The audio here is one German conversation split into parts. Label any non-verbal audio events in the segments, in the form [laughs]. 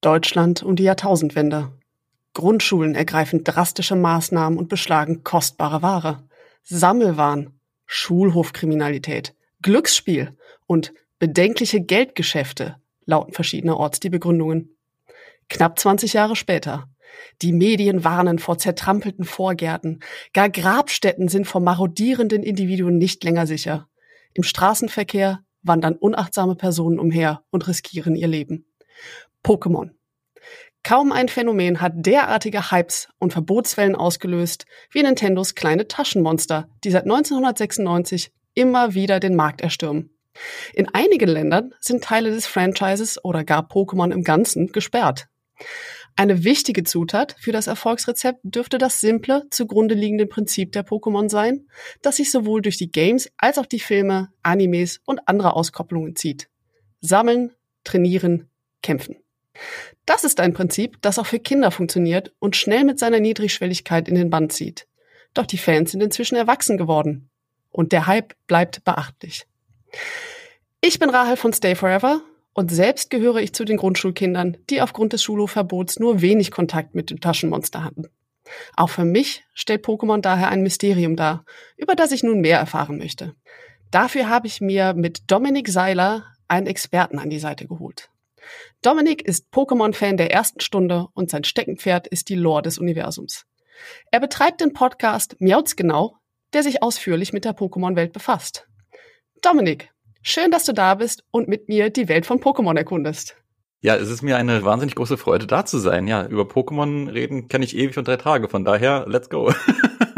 Deutschland und die Jahrtausendwende. Grundschulen ergreifen drastische Maßnahmen und beschlagen kostbare Ware. Sammelwahn, Schulhofkriminalität, Glücksspiel und bedenkliche Geldgeschäfte lauten verschiedenerorts die Begründungen. Knapp 20 Jahre später. Die Medien warnen vor zertrampelten Vorgärten. Gar Grabstätten sind vor marodierenden Individuen nicht länger sicher. Im Straßenverkehr wandern unachtsame Personen umher und riskieren ihr Leben. Pokémon. Kaum ein Phänomen hat derartige Hypes und Verbotswellen ausgelöst wie Nintendos kleine Taschenmonster, die seit 1996 immer wieder den Markt erstürmen. In einigen Ländern sind Teile des Franchises oder gar Pokémon im Ganzen gesperrt. Eine wichtige Zutat für das Erfolgsrezept dürfte das simple, zugrunde liegende Prinzip der Pokémon sein, das sich sowohl durch die Games als auch die Filme, Animes und andere Auskopplungen zieht. Sammeln, trainieren, kämpfen. Das ist ein Prinzip, das auch für Kinder funktioniert und schnell mit seiner Niedrigschwelligkeit in den Bann zieht. Doch die Fans sind inzwischen erwachsen geworden. Und der Hype bleibt beachtlich. Ich bin Rahel von Stay Forever und selbst gehöre ich zu den Grundschulkindern, die aufgrund des Schulhofverbots nur wenig Kontakt mit dem Taschenmonster hatten. Auch für mich stellt Pokémon daher ein Mysterium dar, über das ich nun mehr erfahren möchte. Dafür habe ich mir mit Dominik Seiler einen Experten an die Seite geholt. Dominik ist Pokémon-Fan der ersten Stunde und sein Steckenpferd ist die Lore des Universums. Er betreibt den Podcast Miauts genau, der sich ausführlich mit der Pokémon-Welt befasst. Dominik, schön, dass du da bist und mit mir die Welt von Pokémon erkundest. Ja, es ist mir eine wahnsinnig große Freude, da zu sein. Ja, über Pokémon reden kann ich ewig und drei Tage. Von daher, let's go.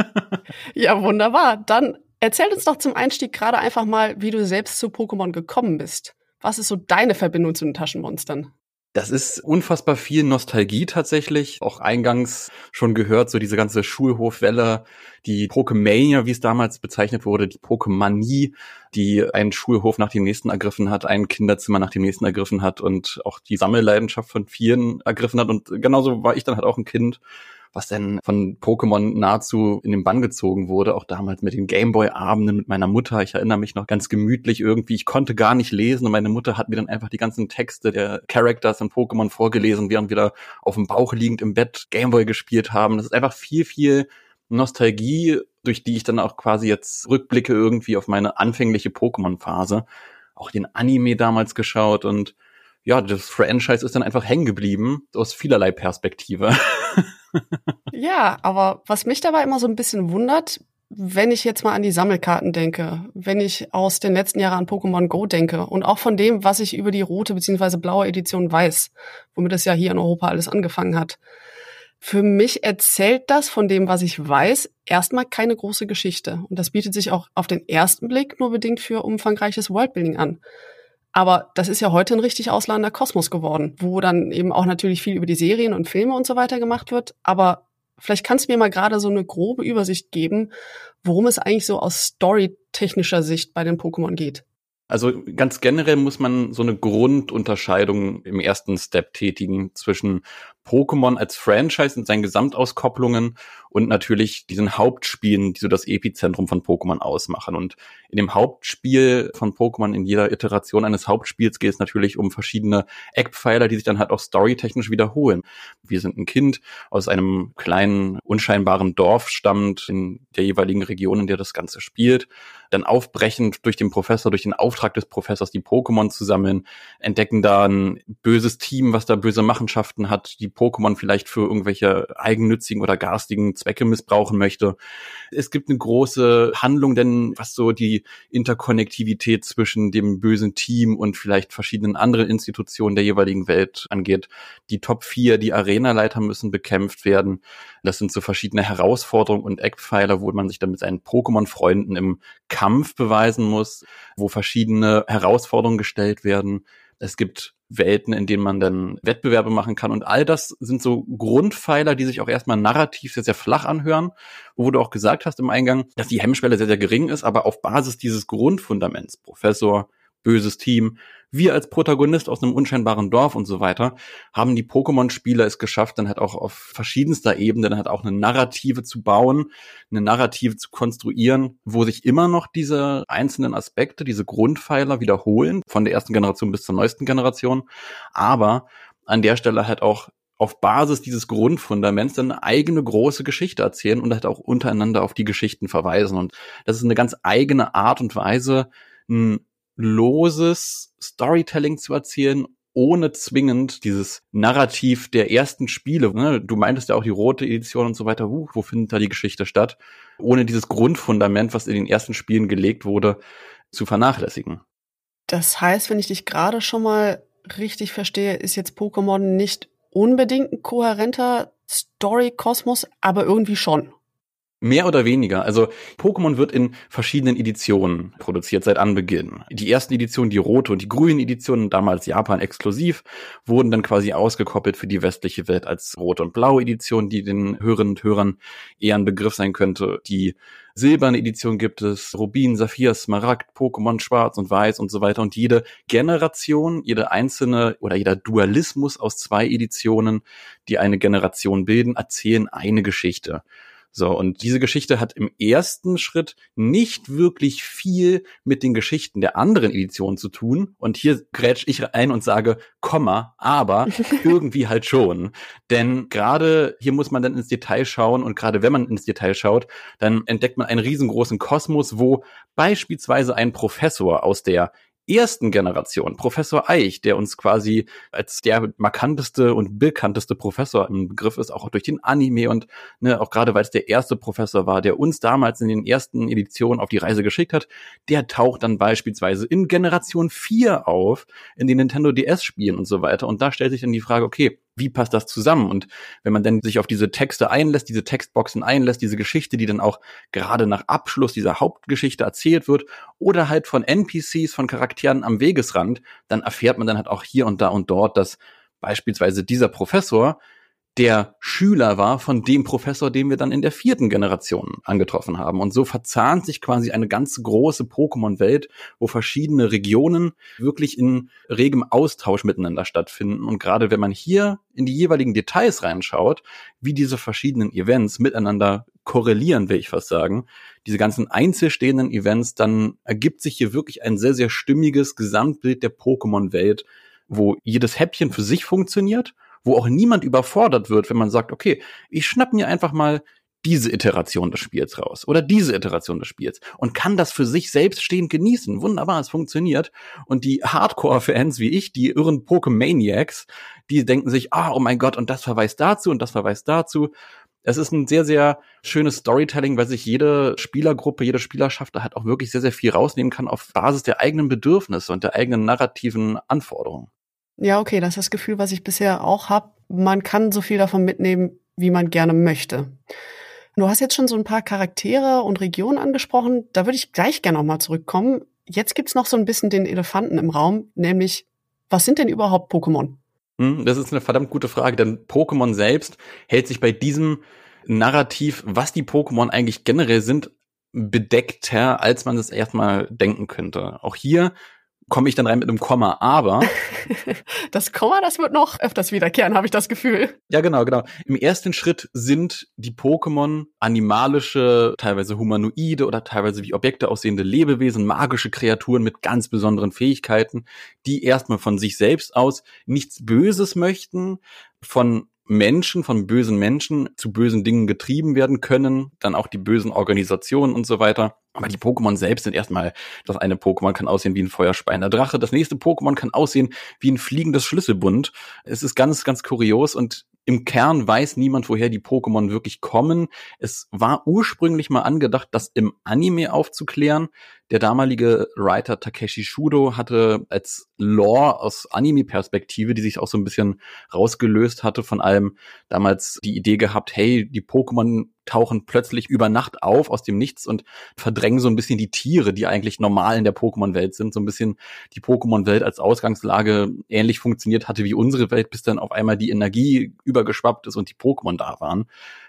[laughs] ja, wunderbar. Dann erzähl uns doch zum Einstieg gerade einfach mal, wie du selbst zu Pokémon gekommen bist. Was ist so deine Verbindung zu den Taschenmonstern? Das ist unfassbar viel Nostalgie tatsächlich. Auch eingangs schon gehört, so diese ganze Schulhofwelle, die Pokemania, wie es damals bezeichnet wurde, die Pokemanie, die einen Schulhof nach dem nächsten ergriffen hat, ein Kinderzimmer nach dem nächsten ergriffen hat und auch die Sammelleidenschaft von vielen ergriffen hat. Und genauso war ich dann halt auch ein Kind was denn von Pokémon nahezu in den Bann gezogen wurde, auch damals mit den Gameboy-Abenden mit meiner Mutter. Ich erinnere mich noch ganz gemütlich irgendwie. Ich konnte gar nicht lesen und meine Mutter hat mir dann einfach die ganzen Texte der Characters in Pokémon vorgelesen, während wir da auf dem Bauch liegend im Bett Gameboy gespielt haben. Das ist einfach viel, viel Nostalgie, durch die ich dann auch quasi jetzt rückblicke irgendwie auf meine anfängliche Pokémon-Phase. Auch den Anime damals geschaut und ja, das Franchise ist dann einfach hängen geblieben aus vielerlei Perspektive. [laughs] ja, aber was mich dabei immer so ein bisschen wundert, wenn ich jetzt mal an die Sammelkarten denke, wenn ich aus den letzten Jahren an Pokémon Go denke und auch von dem, was ich über die rote bzw. blaue Edition weiß, womit es ja hier in Europa alles angefangen hat. Für mich erzählt das von dem, was ich weiß, erstmal keine große Geschichte. Und das bietet sich auch auf den ersten Blick nur bedingt für umfangreiches Worldbuilding an. Aber das ist ja heute ein richtig ausladender Kosmos geworden, wo dann eben auch natürlich viel über die Serien und Filme und so weiter gemacht wird. Aber vielleicht kannst du mir mal gerade so eine grobe Übersicht geben, worum es eigentlich so aus storytechnischer Sicht bei den Pokémon geht. Also ganz generell muss man so eine Grundunterscheidung im ersten Step tätigen zwischen Pokémon als Franchise und seinen Gesamtauskopplungen und natürlich diesen Hauptspielen, die so das Epizentrum von Pokémon ausmachen. Und in dem Hauptspiel von Pokémon, in jeder Iteration eines Hauptspiels geht es natürlich um verschiedene Eckpfeiler, die sich dann halt auch storytechnisch wiederholen. Wir sind ein Kind aus einem kleinen, unscheinbaren Dorf stammt in der jeweiligen Region, in der das Ganze spielt. Dann aufbrechend durch den Professor, durch den Auftrag des Professors die Pokémon zu sammeln, entdecken da ein böses Team, was da böse Machenschaften hat, die Pokémon vielleicht für irgendwelche eigennützigen oder garstigen Zwecke missbrauchen möchte. Es gibt eine große Handlung, denn was so die Interkonnektivität zwischen dem bösen Team und vielleicht verschiedenen anderen Institutionen der jeweiligen Welt angeht. Die Top 4, die Arenaleiter müssen bekämpft werden. Das sind so verschiedene Herausforderungen und Eckpfeiler, wo man sich dann mit seinen Pokémon-Freunden im Kampf beweisen muss, wo verschiedene Herausforderungen gestellt werden. Es gibt Welten, in denen man dann Wettbewerbe machen kann. Und all das sind so Grundpfeiler, die sich auch erstmal narrativ sehr, sehr flach anhören, wo du auch gesagt hast im Eingang, dass die Hemmschwelle sehr, sehr gering ist, aber auf Basis dieses Grundfundaments, Professor, böses Team, wir als Protagonist aus einem unscheinbaren Dorf und so weiter, haben die Pokémon-Spieler es geschafft, dann halt auch auf verschiedenster Ebene dann halt auch eine Narrative zu bauen, eine Narrative zu konstruieren, wo sich immer noch diese einzelnen Aspekte, diese Grundpfeiler wiederholen, von der ersten Generation bis zur neuesten Generation, aber an der Stelle halt auch auf Basis dieses Grundfundaments dann eine eigene große Geschichte erzählen und halt auch untereinander auf die Geschichten verweisen. Und das ist eine ganz eigene Art und Weise, ein loses Storytelling zu erzählen, ohne zwingend dieses Narrativ der ersten Spiele. Ne? Du meintest ja auch die rote Edition und so weiter. Uh, wo findet da die Geschichte statt? Ohne dieses Grundfundament, was in den ersten Spielen gelegt wurde, zu vernachlässigen. Das heißt, wenn ich dich gerade schon mal richtig verstehe, ist jetzt Pokémon nicht unbedingt ein kohärenter Story-Kosmos, aber irgendwie schon. Mehr oder weniger. Also Pokémon wird in verschiedenen Editionen produziert seit Anbeginn. Die ersten Editionen, die rote und die grüne Editionen, damals Japan exklusiv, wurden dann quasi ausgekoppelt für die westliche Welt als rote und blaue Edition, die den Hörerinnen und Hörern eher ein Begriff sein könnte. Die silberne Edition gibt es Rubin, Saphir, Smaragd, Pokémon Schwarz und Weiß und so weiter. Und jede Generation, jede einzelne oder jeder Dualismus aus zwei Editionen, die eine Generation bilden, erzählen eine Geschichte. So, und diese Geschichte hat im ersten Schritt nicht wirklich viel mit den Geschichten der anderen Editionen zu tun. Und hier grätsch ich ein und sage, Komma, aber [laughs] irgendwie halt schon. Denn gerade hier muss man dann ins Detail schauen und gerade wenn man ins Detail schaut, dann entdeckt man einen riesengroßen Kosmos, wo beispielsweise ein Professor aus der ersten Generation, Professor Eich, der uns quasi als der markanteste und bekannteste Professor im Begriff ist, auch durch den Anime und ne, auch gerade weil es der erste Professor war, der uns damals in den ersten Editionen auf die Reise geschickt hat, der taucht dann beispielsweise in Generation 4 auf, in den Nintendo DS-Spielen und so weiter. Und da stellt sich dann die Frage, okay, wie passt das zusammen? Und wenn man dann sich auf diese Texte einlässt, diese Textboxen einlässt, diese Geschichte, die dann auch gerade nach Abschluss dieser Hauptgeschichte erzählt wird, oder halt von NPCs, von Charakteren am Wegesrand, dann erfährt man dann halt auch hier und da und dort, dass beispielsweise dieser Professor der Schüler war von dem Professor, den wir dann in der vierten Generation angetroffen haben. Und so verzahnt sich quasi eine ganz große Pokémon-Welt, wo verschiedene Regionen wirklich in regem Austausch miteinander stattfinden. Und gerade wenn man hier in die jeweiligen Details reinschaut, wie diese verschiedenen Events miteinander korrelieren, will ich fast sagen, diese ganzen einzelstehenden Events, dann ergibt sich hier wirklich ein sehr, sehr stimmiges Gesamtbild der Pokémon-Welt, wo jedes Häppchen für sich funktioniert wo auch niemand überfordert wird, wenn man sagt, okay, ich schnapp mir einfach mal diese Iteration des Spiels raus oder diese Iteration des Spiels und kann das für sich selbst stehend genießen. Wunderbar, es funktioniert. Und die Hardcore-Fans wie ich, die irren Pokemaniacs, die denken sich, ah, oh mein Gott, und das verweist dazu und das verweist dazu. Es ist ein sehr, sehr schönes Storytelling, weil sich jede Spielergruppe, jede Spielerschaft da halt auch wirklich sehr, sehr viel rausnehmen kann auf Basis der eigenen Bedürfnisse und der eigenen narrativen Anforderungen. Ja, okay, das ist das Gefühl, was ich bisher auch habe. Man kann so viel davon mitnehmen, wie man gerne möchte. Du hast jetzt schon so ein paar Charaktere und Regionen angesprochen. Da würde ich gleich gerne nochmal zurückkommen. Jetzt gibt's noch so ein bisschen den Elefanten im Raum, nämlich, was sind denn überhaupt Pokémon? Hm, das ist eine verdammt gute Frage, denn Pokémon selbst hält sich bei diesem Narrativ, was die Pokémon eigentlich generell sind, bedeckter, als man es erstmal denken könnte. Auch hier komme ich dann rein mit einem Komma, aber. [laughs] das Komma, das wird noch öfters wiederkehren, habe ich das Gefühl. Ja, genau, genau. Im ersten Schritt sind die Pokémon animalische, teilweise humanoide oder teilweise wie Objekte aussehende Lebewesen, magische Kreaturen mit ganz besonderen Fähigkeiten, die erstmal von sich selbst aus nichts Böses möchten, von Menschen, von bösen Menschen zu bösen Dingen getrieben werden können, dann auch die bösen Organisationen und so weiter. Aber die Pokémon selbst sind erstmal, das eine Pokémon kann aussehen wie ein feuerspeiender Drache, das nächste Pokémon kann aussehen wie ein fliegendes Schlüsselbund. Es ist ganz, ganz kurios und im Kern weiß niemand, woher die Pokémon wirklich kommen. Es war ursprünglich mal angedacht, das im Anime aufzuklären. Der damalige Writer Takeshi Shudo hatte als Lore aus Anime-Perspektive, die sich auch so ein bisschen rausgelöst hatte von allem, damals die Idee gehabt, hey, die Pokémon tauchen plötzlich über Nacht auf aus dem Nichts und verdrängen so ein bisschen die Tiere, die eigentlich normal in der Pokémon-Welt sind. So ein bisschen die Pokémon-Welt als Ausgangslage ähnlich funktioniert hatte wie unsere Welt, bis dann auf einmal die Energie übergeschwappt ist und die Pokémon da waren.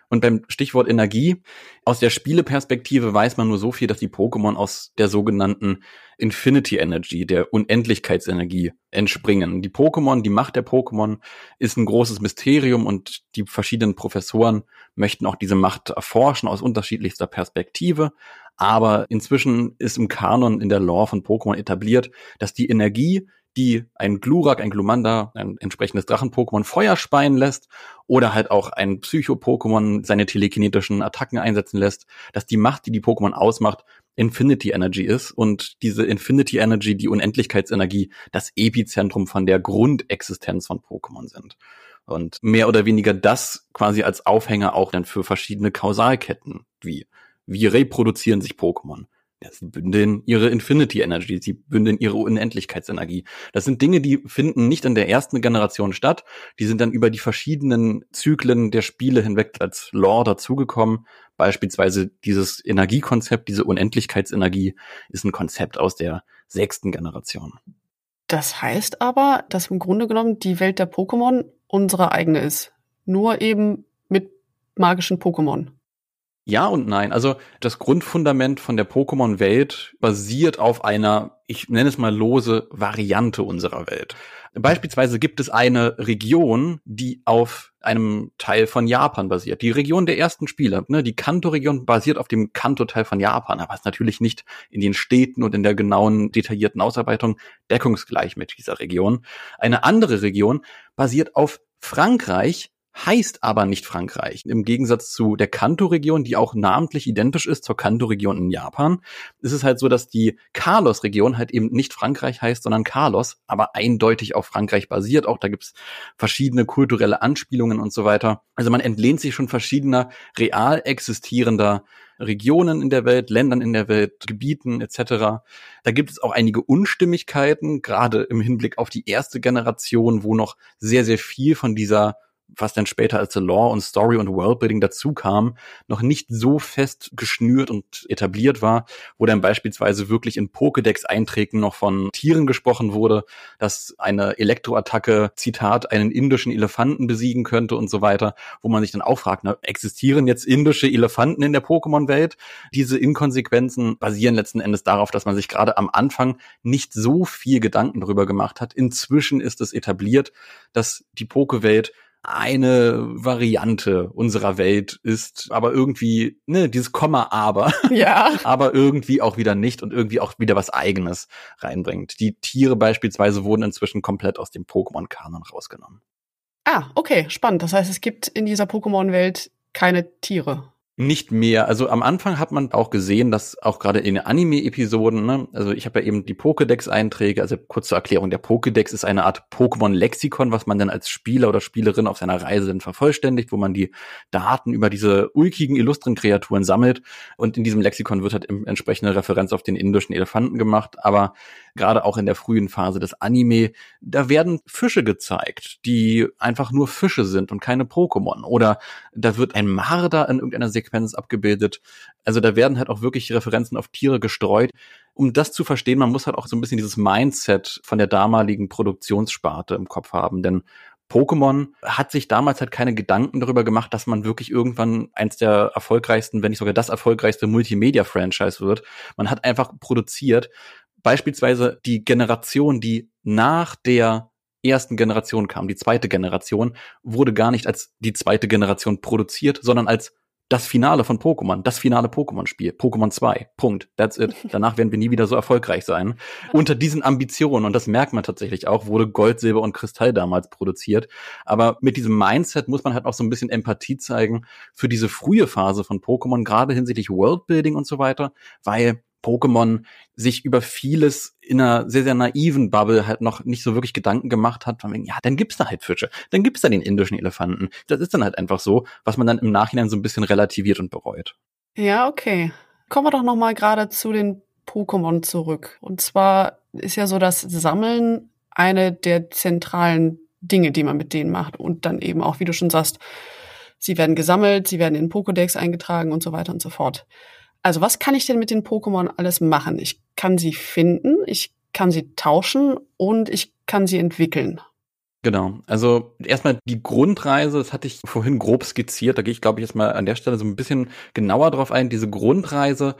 Und beim Stichwort Energie, aus der Spieleperspektive weiß man nur so viel, dass die Pokémon aus der sogenannten Infinity Energy, der Unendlichkeitsenergie entspringen. Die Pokémon, die Macht der Pokémon ist ein großes Mysterium und die verschiedenen Professoren möchten auch diese Macht erforschen aus unterschiedlichster Perspektive. Aber inzwischen ist im Kanon in der Lore von Pokémon etabliert, dass die Energie, die ein Glurak, ein Glumanda, ein entsprechendes Drachen-Pokémon Feuer speien lässt oder halt auch ein Psycho-Pokémon seine telekinetischen Attacken einsetzen lässt, dass die Macht, die die Pokémon ausmacht, Infinity Energy ist und diese Infinity Energy, die Unendlichkeitsenergie, das Epizentrum von der Grundexistenz von Pokémon sind. Und mehr oder weniger das quasi als Aufhänger auch dann für verschiedene Kausalketten, wie wie reproduzieren sich Pokémon? Sie bündeln ihre Infinity Energy, sie bündeln ihre Unendlichkeitsenergie. Das sind Dinge, die finden nicht in der ersten Generation statt. Die sind dann über die verschiedenen Zyklen der Spiele hinweg als Lore dazugekommen. Beispielsweise dieses Energiekonzept, diese Unendlichkeitsenergie ist ein Konzept aus der sechsten Generation. Das heißt aber, dass im Grunde genommen die Welt der Pokémon unsere eigene ist. Nur eben mit magischen Pokémon. Ja und nein. Also das Grundfundament von der Pokémon-Welt basiert auf einer, ich nenne es mal lose, Variante unserer Welt. Beispielsweise gibt es eine Region, die auf einem Teil von Japan basiert. Die Region der ersten Spiele, ne, die Kanto-Region basiert auf dem Kanto-Teil von Japan, aber ist natürlich nicht in den Städten und in der genauen, detaillierten Ausarbeitung deckungsgleich mit dieser Region. Eine andere Region basiert auf Frankreich, heißt aber nicht Frankreich. Im Gegensatz zu der Kanto-Region, die auch namentlich identisch ist zur Kanto-Region in Japan, ist es halt so, dass die Carlos-Region halt eben nicht Frankreich heißt, sondern Carlos, aber eindeutig auf Frankreich basiert. Auch da gibt's verschiedene kulturelle Anspielungen und so weiter. Also man entlehnt sich schon verschiedener real existierender Regionen in der Welt, Ländern in der Welt, Gebieten etc. Da gibt es auch einige Unstimmigkeiten, gerade im Hinblick auf die erste Generation, wo noch sehr, sehr viel von dieser was dann später als The Law und Story und Worldbuilding dazu kam, noch nicht so fest geschnürt und etabliert war, wo dann beispielsweise wirklich in Pokédex-Einträgen noch von Tieren gesprochen wurde, dass eine Elektroattacke, Zitat, einen indischen Elefanten besiegen könnte und so weiter, wo man sich dann auch fragt, na, existieren jetzt indische Elefanten in der Pokémon-Welt? Diese Inkonsequenzen basieren letzten Endes darauf, dass man sich gerade am Anfang nicht so viel Gedanken darüber gemacht hat. Inzwischen ist es etabliert, dass die Poké-Welt eine Variante unserer Welt ist, aber irgendwie, ne, dieses Komma aber. [laughs] Ja. aber irgendwie auch wieder nicht und irgendwie auch wieder was eigenes reinbringt. Die Tiere beispielsweise wurden inzwischen komplett aus dem Pokémon-Kanon rausgenommen. Ah, okay, spannend. Das heißt, es gibt in dieser Pokémon-Welt keine Tiere. Nicht mehr. Also am Anfang hat man auch gesehen, dass auch gerade in Anime-Episoden, ne, also ich habe ja eben die Pokédex-Einträge, also kurze Erklärung, der Pokédex ist eine Art Pokémon-Lexikon, was man dann als Spieler oder Spielerin auf seiner Reise dann vervollständigt, wo man die Daten über diese ulkigen, illustren Kreaturen sammelt. Und in diesem Lexikon wird halt entsprechende Referenz auf den indischen Elefanten gemacht. Aber gerade auch in der frühen Phase des Anime, da werden Fische gezeigt, die einfach nur Fische sind und keine Pokémon. Oder da wird ein Marder in irgendeiner Sequenz abgebildet. Also da werden halt auch wirklich Referenzen auf Tiere gestreut. Um das zu verstehen, man muss halt auch so ein bisschen dieses Mindset von der damaligen Produktionssparte im Kopf haben, denn Pokémon hat sich damals halt keine Gedanken darüber gemacht, dass man wirklich irgendwann eins der erfolgreichsten, wenn nicht sogar das erfolgreichste Multimedia-Franchise wird. Man hat einfach produziert, beispielsweise die Generation, die nach der ersten Generation kam, die zweite Generation, wurde gar nicht als die zweite Generation produziert, sondern als das Finale von Pokémon, das finale Pokémon-Spiel, Pokémon 2, Punkt, that's it. [laughs] Danach werden wir nie wieder so erfolgreich sein. Unter diesen Ambitionen, und das merkt man tatsächlich auch, wurde Gold, Silber und Kristall damals produziert. Aber mit diesem Mindset muss man halt auch so ein bisschen Empathie zeigen für diese frühe Phase von Pokémon, gerade hinsichtlich Worldbuilding und so weiter, weil Pokémon sich über vieles in einer sehr, sehr naiven Bubble halt noch nicht so wirklich Gedanken gemacht hat, von wegen, ja, dann gibt's da halt Fische, dann gibt's da den indischen Elefanten. Das ist dann halt einfach so, was man dann im Nachhinein so ein bisschen relativiert und bereut. Ja, okay. Kommen wir doch noch mal gerade zu den Pokémon zurück. Und zwar ist ja so das Sammeln eine der zentralen Dinge, die man mit denen macht. Und dann eben auch, wie du schon sagst, sie werden gesammelt, sie werden in Pokédex eingetragen und so weiter und so fort. Also was kann ich denn mit den Pokémon alles machen? Ich kann sie finden, ich kann sie tauschen und ich kann sie entwickeln. Genau. Also erstmal die Grundreise, das hatte ich vorhin grob skizziert, da gehe ich, glaube ich, jetzt mal an der Stelle so ein bisschen genauer drauf ein. Diese Grundreise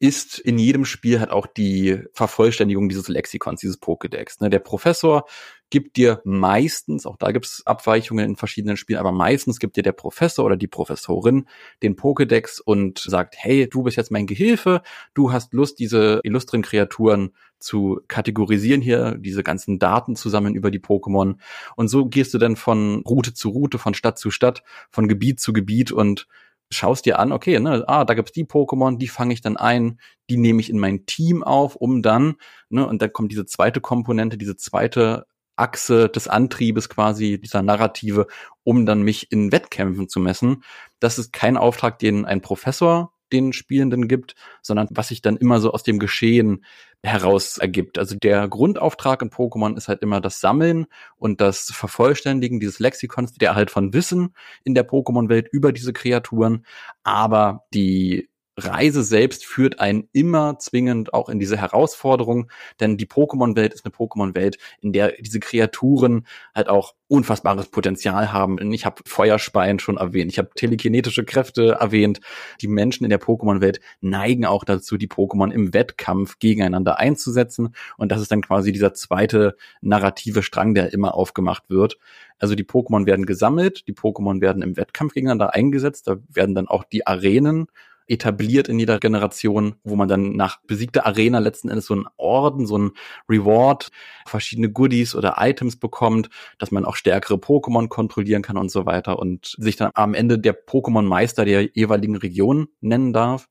ist in jedem Spiel halt auch die Vervollständigung dieses Lexikons, dieses Pokédex. Ne? Der Professor gibt dir meistens, auch da gibt es Abweichungen in verschiedenen Spielen, aber meistens gibt dir der Professor oder die Professorin den Pokédex und sagt, hey, du bist jetzt mein Gehilfe, du hast Lust, diese illustren Kreaturen zu kategorisieren hier, diese ganzen Daten zusammen über die Pokémon. Und so gehst du dann von Route zu Route, von Stadt zu Stadt, von Gebiet zu Gebiet und schaust dir an, okay, ne, ah, da gibt's die Pokémon, die fange ich dann ein, die nehme ich in mein Team auf, um dann, ne, und dann kommt diese zweite Komponente, diese zweite Achse des Antriebes quasi, dieser Narrative, um dann mich in Wettkämpfen zu messen. Das ist kein Auftrag, den ein Professor den Spielenden gibt, sondern was sich dann immer so aus dem Geschehen heraus ergibt. Also der Grundauftrag in Pokémon ist halt immer das Sammeln und das Vervollständigen dieses Lexikons, der halt von Wissen in der Pokémon-Welt über diese Kreaturen, aber die Reise selbst führt einen immer zwingend auch in diese Herausforderung, denn die Pokémon-Welt ist eine Pokémon-Welt, in der diese Kreaturen halt auch unfassbares Potenzial haben. Ich habe Feuerspeien schon erwähnt, ich habe telekinetische Kräfte erwähnt. Die Menschen in der Pokémon-Welt neigen auch dazu, die Pokémon im Wettkampf gegeneinander einzusetzen. Und das ist dann quasi dieser zweite narrative Strang, der immer aufgemacht wird. Also die Pokémon werden gesammelt, die Pokémon werden im Wettkampf gegeneinander eingesetzt, da werden dann auch die Arenen etabliert in jeder Generation, wo man dann nach besiegter Arena letzten Endes so einen Orden, so einen Reward, verschiedene Goodies oder Items bekommt, dass man auch stärkere Pokémon kontrollieren kann und so weiter und sich dann am Ende der Pokémon-Meister der jeweiligen Region nennen darf.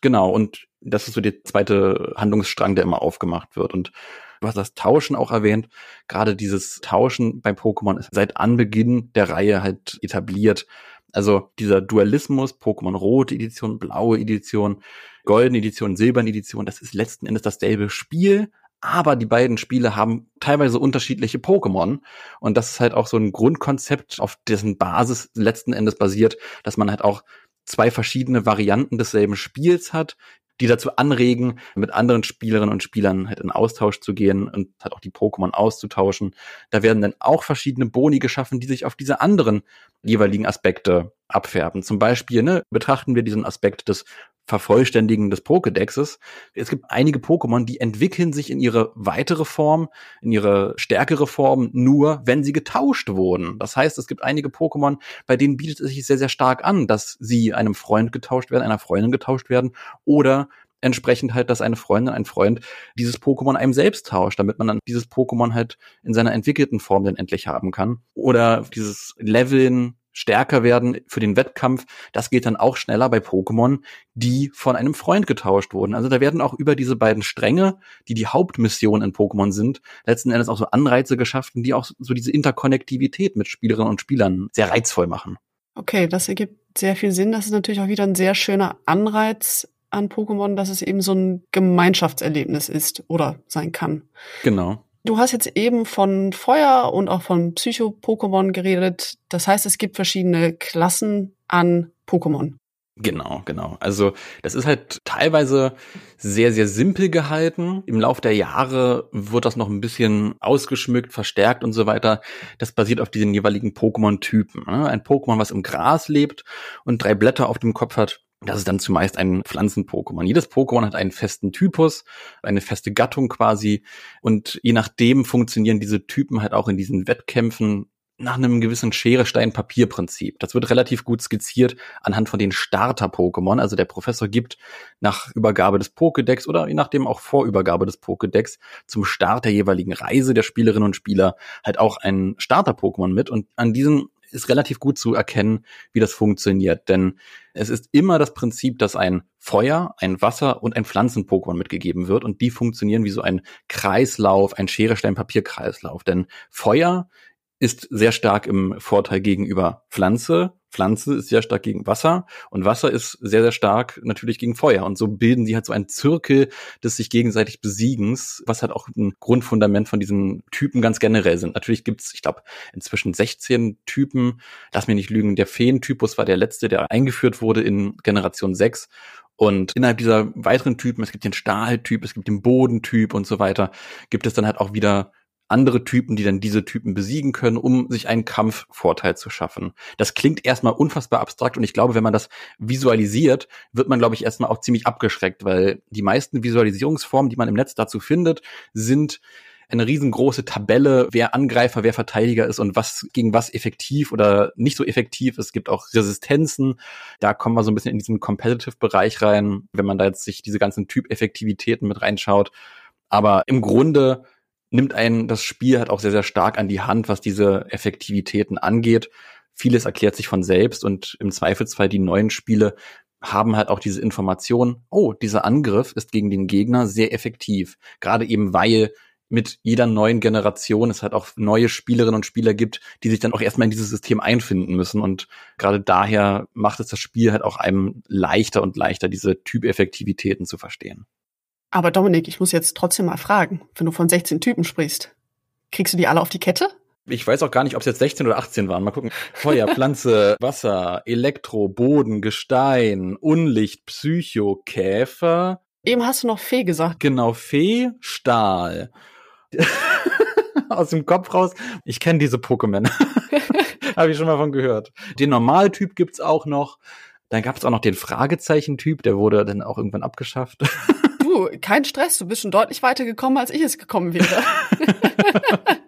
Genau, und das ist so der zweite Handlungsstrang, der immer aufgemacht wird. Und du hast das Tauschen auch erwähnt. Gerade dieses Tauschen bei Pokémon ist seit Anbeginn der Reihe halt etabliert. Also dieser Dualismus, Pokémon Rot Edition, blaue Edition, goldene Edition, silberne Edition, das ist letzten Endes dasselbe Spiel, aber die beiden Spiele haben teilweise unterschiedliche Pokémon. Und das ist halt auch so ein Grundkonzept, auf dessen Basis letzten Endes basiert, dass man halt auch zwei verschiedene Varianten desselben Spiels hat, die dazu anregen, mit anderen Spielerinnen und Spielern halt in Austausch zu gehen und halt auch die Pokémon auszutauschen. Da werden dann auch verschiedene Boni geschaffen, die sich auf diese anderen jeweiligen Aspekte abfärben. Zum Beispiel ne, betrachten wir diesen Aspekt des Vervollständigen des Pokédexes. Es gibt einige Pokémon, die entwickeln sich in ihre weitere Form, in ihre stärkere Form, nur wenn sie getauscht wurden. Das heißt, es gibt einige Pokémon, bei denen bietet es sich sehr, sehr stark an, dass sie einem Freund getauscht werden, einer Freundin getauscht werden oder entsprechend halt, dass eine Freundin, ein Freund dieses Pokémon einem selbst tauscht, damit man dann dieses Pokémon halt in seiner entwickelten Form dann endlich haben kann. Oder dieses Leveln stärker werden für den Wettkampf. Das geht dann auch schneller bei Pokémon, die von einem Freund getauscht wurden. Also da werden auch über diese beiden Stränge, die die Hauptmission in Pokémon sind, letzten Endes auch so Anreize geschaffen, die auch so diese Interkonnektivität mit Spielerinnen und Spielern sehr reizvoll machen. Okay, das ergibt sehr viel Sinn. Das ist natürlich auch wieder ein sehr schöner Anreiz an Pokémon, dass es eben so ein Gemeinschaftserlebnis ist oder sein kann. Genau. Du hast jetzt eben von Feuer und auch von Psycho-Pokémon geredet. Das heißt, es gibt verschiedene Klassen an Pokémon. Genau, genau. Also das ist halt teilweise sehr, sehr simpel gehalten. Im Laufe der Jahre wird das noch ein bisschen ausgeschmückt, verstärkt und so weiter. Das basiert auf diesen jeweiligen Pokémon-Typen. Ne? Ein Pokémon, was im Gras lebt und drei Blätter auf dem Kopf hat, das ist dann zumeist ein Pflanzen-Pokémon. Jedes Pokémon hat einen festen Typus, eine feste Gattung quasi. Und je nachdem funktionieren diese Typen halt auch in diesen Wettkämpfen nach einem gewissen Schere-Stein-Papier-Prinzip. Das wird relativ gut skizziert anhand von den Starter-Pokémon. Also der Professor gibt nach Übergabe des Pokédex oder je nachdem auch vor Übergabe des Pokédex zum Start der jeweiligen Reise der Spielerinnen und Spieler halt auch ein Starter-Pokémon mit. Und an diesen ist relativ gut zu erkennen, wie das funktioniert. Denn es ist immer das Prinzip, dass ein Feuer, ein Wasser und ein Pflanzen-Pokémon mitgegeben wird. Und die funktionieren wie so ein Kreislauf, ein Schere-Stein-Papier-Kreislauf. Denn Feuer ist sehr stark im Vorteil gegenüber Pflanze. Pflanze ist sehr stark gegen Wasser und Wasser ist sehr, sehr stark natürlich gegen Feuer. Und so bilden die halt so einen Zirkel des sich gegenseitig Besiegens, was halt auch ein Grundfundament von diesen Typen ganz generell sind. Natürlich gibt's, ich glaube, inzwischen 16 Typen. Lass mich nicht lügen, der Feentypus war der letzte, der eingeführt wurde in Generation 6. Und innerhalb dieser weiteren Typen, es gibt den Stahltyp, es gibt den Bodentyp und so weiter, gibt es dann halt auch wieder andere Typen, die dann diese Typen besiegen können, um sich einen Kampfvorteil zu schaffen. Das klingt erstmal unfassbar abstrakt und ich glaube, wenn man das visualisiert, wird man, glaube ich, erstmal auch ziemlich abgeschreckt, weil die meisten Visualisierungsformen, die man im Netz dazu findet, sind eine riesengroße Tabelle, wer Angreifer, wer Verteidiger ist und was gegen was effektiv oder nicht so effektiv. Es gibt auch Resistenzen. Da kommen wir so ein bisschen in diesen Competitive-Bereich rein, wenn man da jetzt sich diese ganzen Typ-Effektivitäten mit reinschaut. Aber im Grunde nimmt einen das Spiel halt auch sehr, sehr stark an die Hand, was diese Effektivitäten angeht. Vieles erklärt sich von selbst und im Zweifelsfall die neuen Spiele haben halt auch diese Information, oh, dieser Angriff ist gegen den Gegner sehr effektiv. Gerade eben, weil mit jeder neuen Generation es halt auch neue Spielerinnen und Spieler gibt, die sich dann auch erstmal in dieses System einfinden müssen. Und gerade daher macht es das Spiel halt auch einem leichter und leichter, diese Typeffektivitäten zu verstehen. Aber Dominik, ich muss jetzt trotzdem mal fragen, wenn du von 16 Typen sprichst, kriegst du die alle auf die Kette? Ich weiß auch gar nicht, ob es jetzt 16 oder 18 waren. Mal gucken. Feuer, Pflanze, [laughs] Wasser, Elektro, Boden, Gestein, Unlicht, Psycho, Käfer. Eben hast du noch Fee gesagt. Genau, Fee, Stahl. [laughs] Aus dem Kopf raus. Ich kenne diese Pokémon. [laughs] Habe ich schon mal von gehört. Den Normaltyp gibt's auch noch. Dann gab's auch noch den Fragezeichen-Typ, der wurde dann auch irgendwann abgeschafft. Kein Stress, du bist schon deutlich weiter gekommen, als ich es gekommen wäre. [laughs]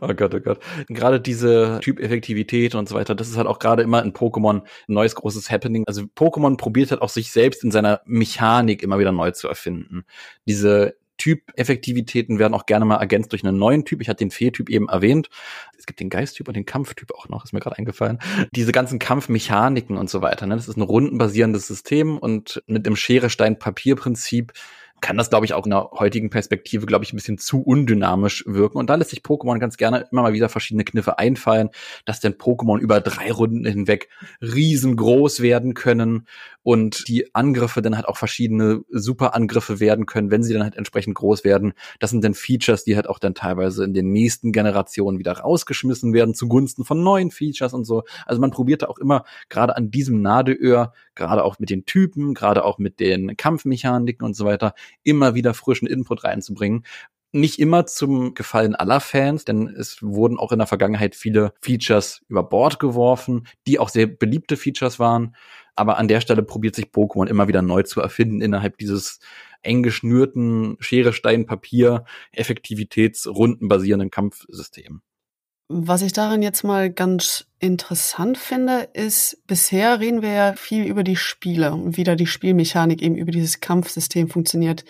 oh Gott, oh Gott. Gerade diese Typeffektivität und so weiter, das ist halt auch gerade immer in Pokémon ein neues großes Happening. Also Pokémon probiert halt auch sich selbst in seiner Mechanik immer wieder neu zu erfinden. Diese Typ-Effektivitäten werden auch gerne mal ergänzt durch einen neuen Typ. Ich hatte den Fee-Typ eben erwähnt. Es gibt den Geist-Typ und den Kampftyp auch noch, ist mir gerade eingefallen. Diese ganzen Kampfmechaniken und so weiter. Ne? Das ist ein rundenbasierendes System und mit dem Schere-Stein-Papier-Prinzip kann das, glaube ich, auch in der heutigen Perspektive, glaube ich, ein bisschen zu undynamisch wirken. Und da lässt sich Pokémon ganz gerne immer mal wieder verschiedene Kniffe einfallen, dass denn Pokémon über drei Runden hinweg riesengroß werden können und die Angriffe dann halt auch verschiedene Superangriffe werden können, wenn sie dann halt entsprechend groß werden. Das sind dann Features, die halt auch dann teilweise in den nächsten Generationen wieder rausgeschmissen werden zugunsten von neuen Features und so. Also man probierte auch immer gerade an diesem Nadeöhr, gerade auch mit den Typen, gerade auch mit den Kampfmechaniken und so weiter, immer wieder frischen Input reinzubringen nicht immer zum Gefallen aller Fans, denn es wurden auch in der Vergangenheit viele Features über Bord geworfen, die auch sehr beliebte Features waren. Aber an der Stelle probiert sich Pokémon immer wieder neu zu erfinden innerhalb dieses eng geschnürten Schere, Stein, Papier, effektivitätsrundenbasierenden Kampfsystem. Was ich daran jetzt mal ganz interessant finde, ist, bisher reden wir ja viel über die Spiele und wie da die Spielmechanik eben über dieses Kampfsystem funktioniert.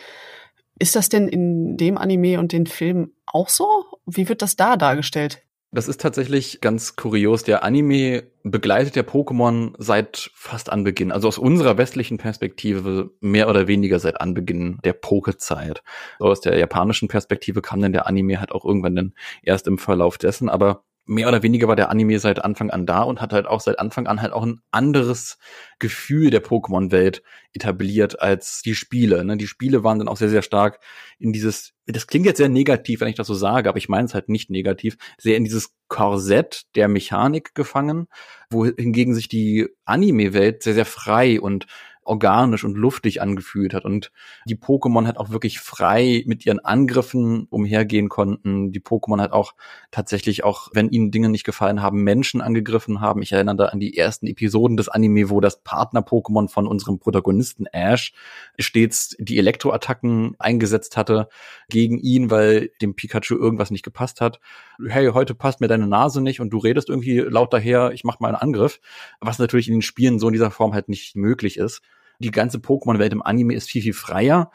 Ist das denn in dem Anime und den Filmen auch so? Wie wird das da dargestellt? Das ist tatsächlich ganz kurios. Der Anime begleitet der Pokémon seit fast Anbeginn, also aus unserer westlichen Perspektive mehr oder weniger seit Anbeginn der Pokezeit. Aus der japanischen Perspektive kam dann der Anime halt auch irgendwann dann erst im Verlauf dessen, aber mehr oder weniger war der Anime seit Anfang an da und hat halt auch seit Anfang an halt auch ein anderes Gefühl der Pokémon-Welt etabliert als die Spiele. Ne? Die Spiele waren dann auch sehr, sehr stark in dieses, das klingt jetzt sehr negativ, wenn ich das so sage, aber ich meine es halt nicht negativ, sehr in dieses Korsett der Mechanik gefangen, wohingegen sich die Anime-Welt sehr, sehr frei und organisch und luftig angefühlt hat und die Pokémon halt auch wirklich frei mit ihren Angriffen umhergehen konnten. Die Pokémon halt auch tatsächlich auch, wenn ihnen Dinge nicht gefallen haben, Menschen angegriffen haben. Ich erinnere da an die ersten Episoden des Anime, wo das Partner-Pokémon von unserem Protagonisten Ash stets die Elektroattacken eingesetzt hatte gegen ihn, weil dem Pikachu irgendwas nicht gepasst hat. Hey, heute passt mir deine Nase nicht und du redest irgendwie laut daher, ich mach mal einen Angriff, was natürlich in den Spielen so in dieser Form halt nicht möglich ist. Die ganze Pokémon-Welt im Anime ist viel, viel freier,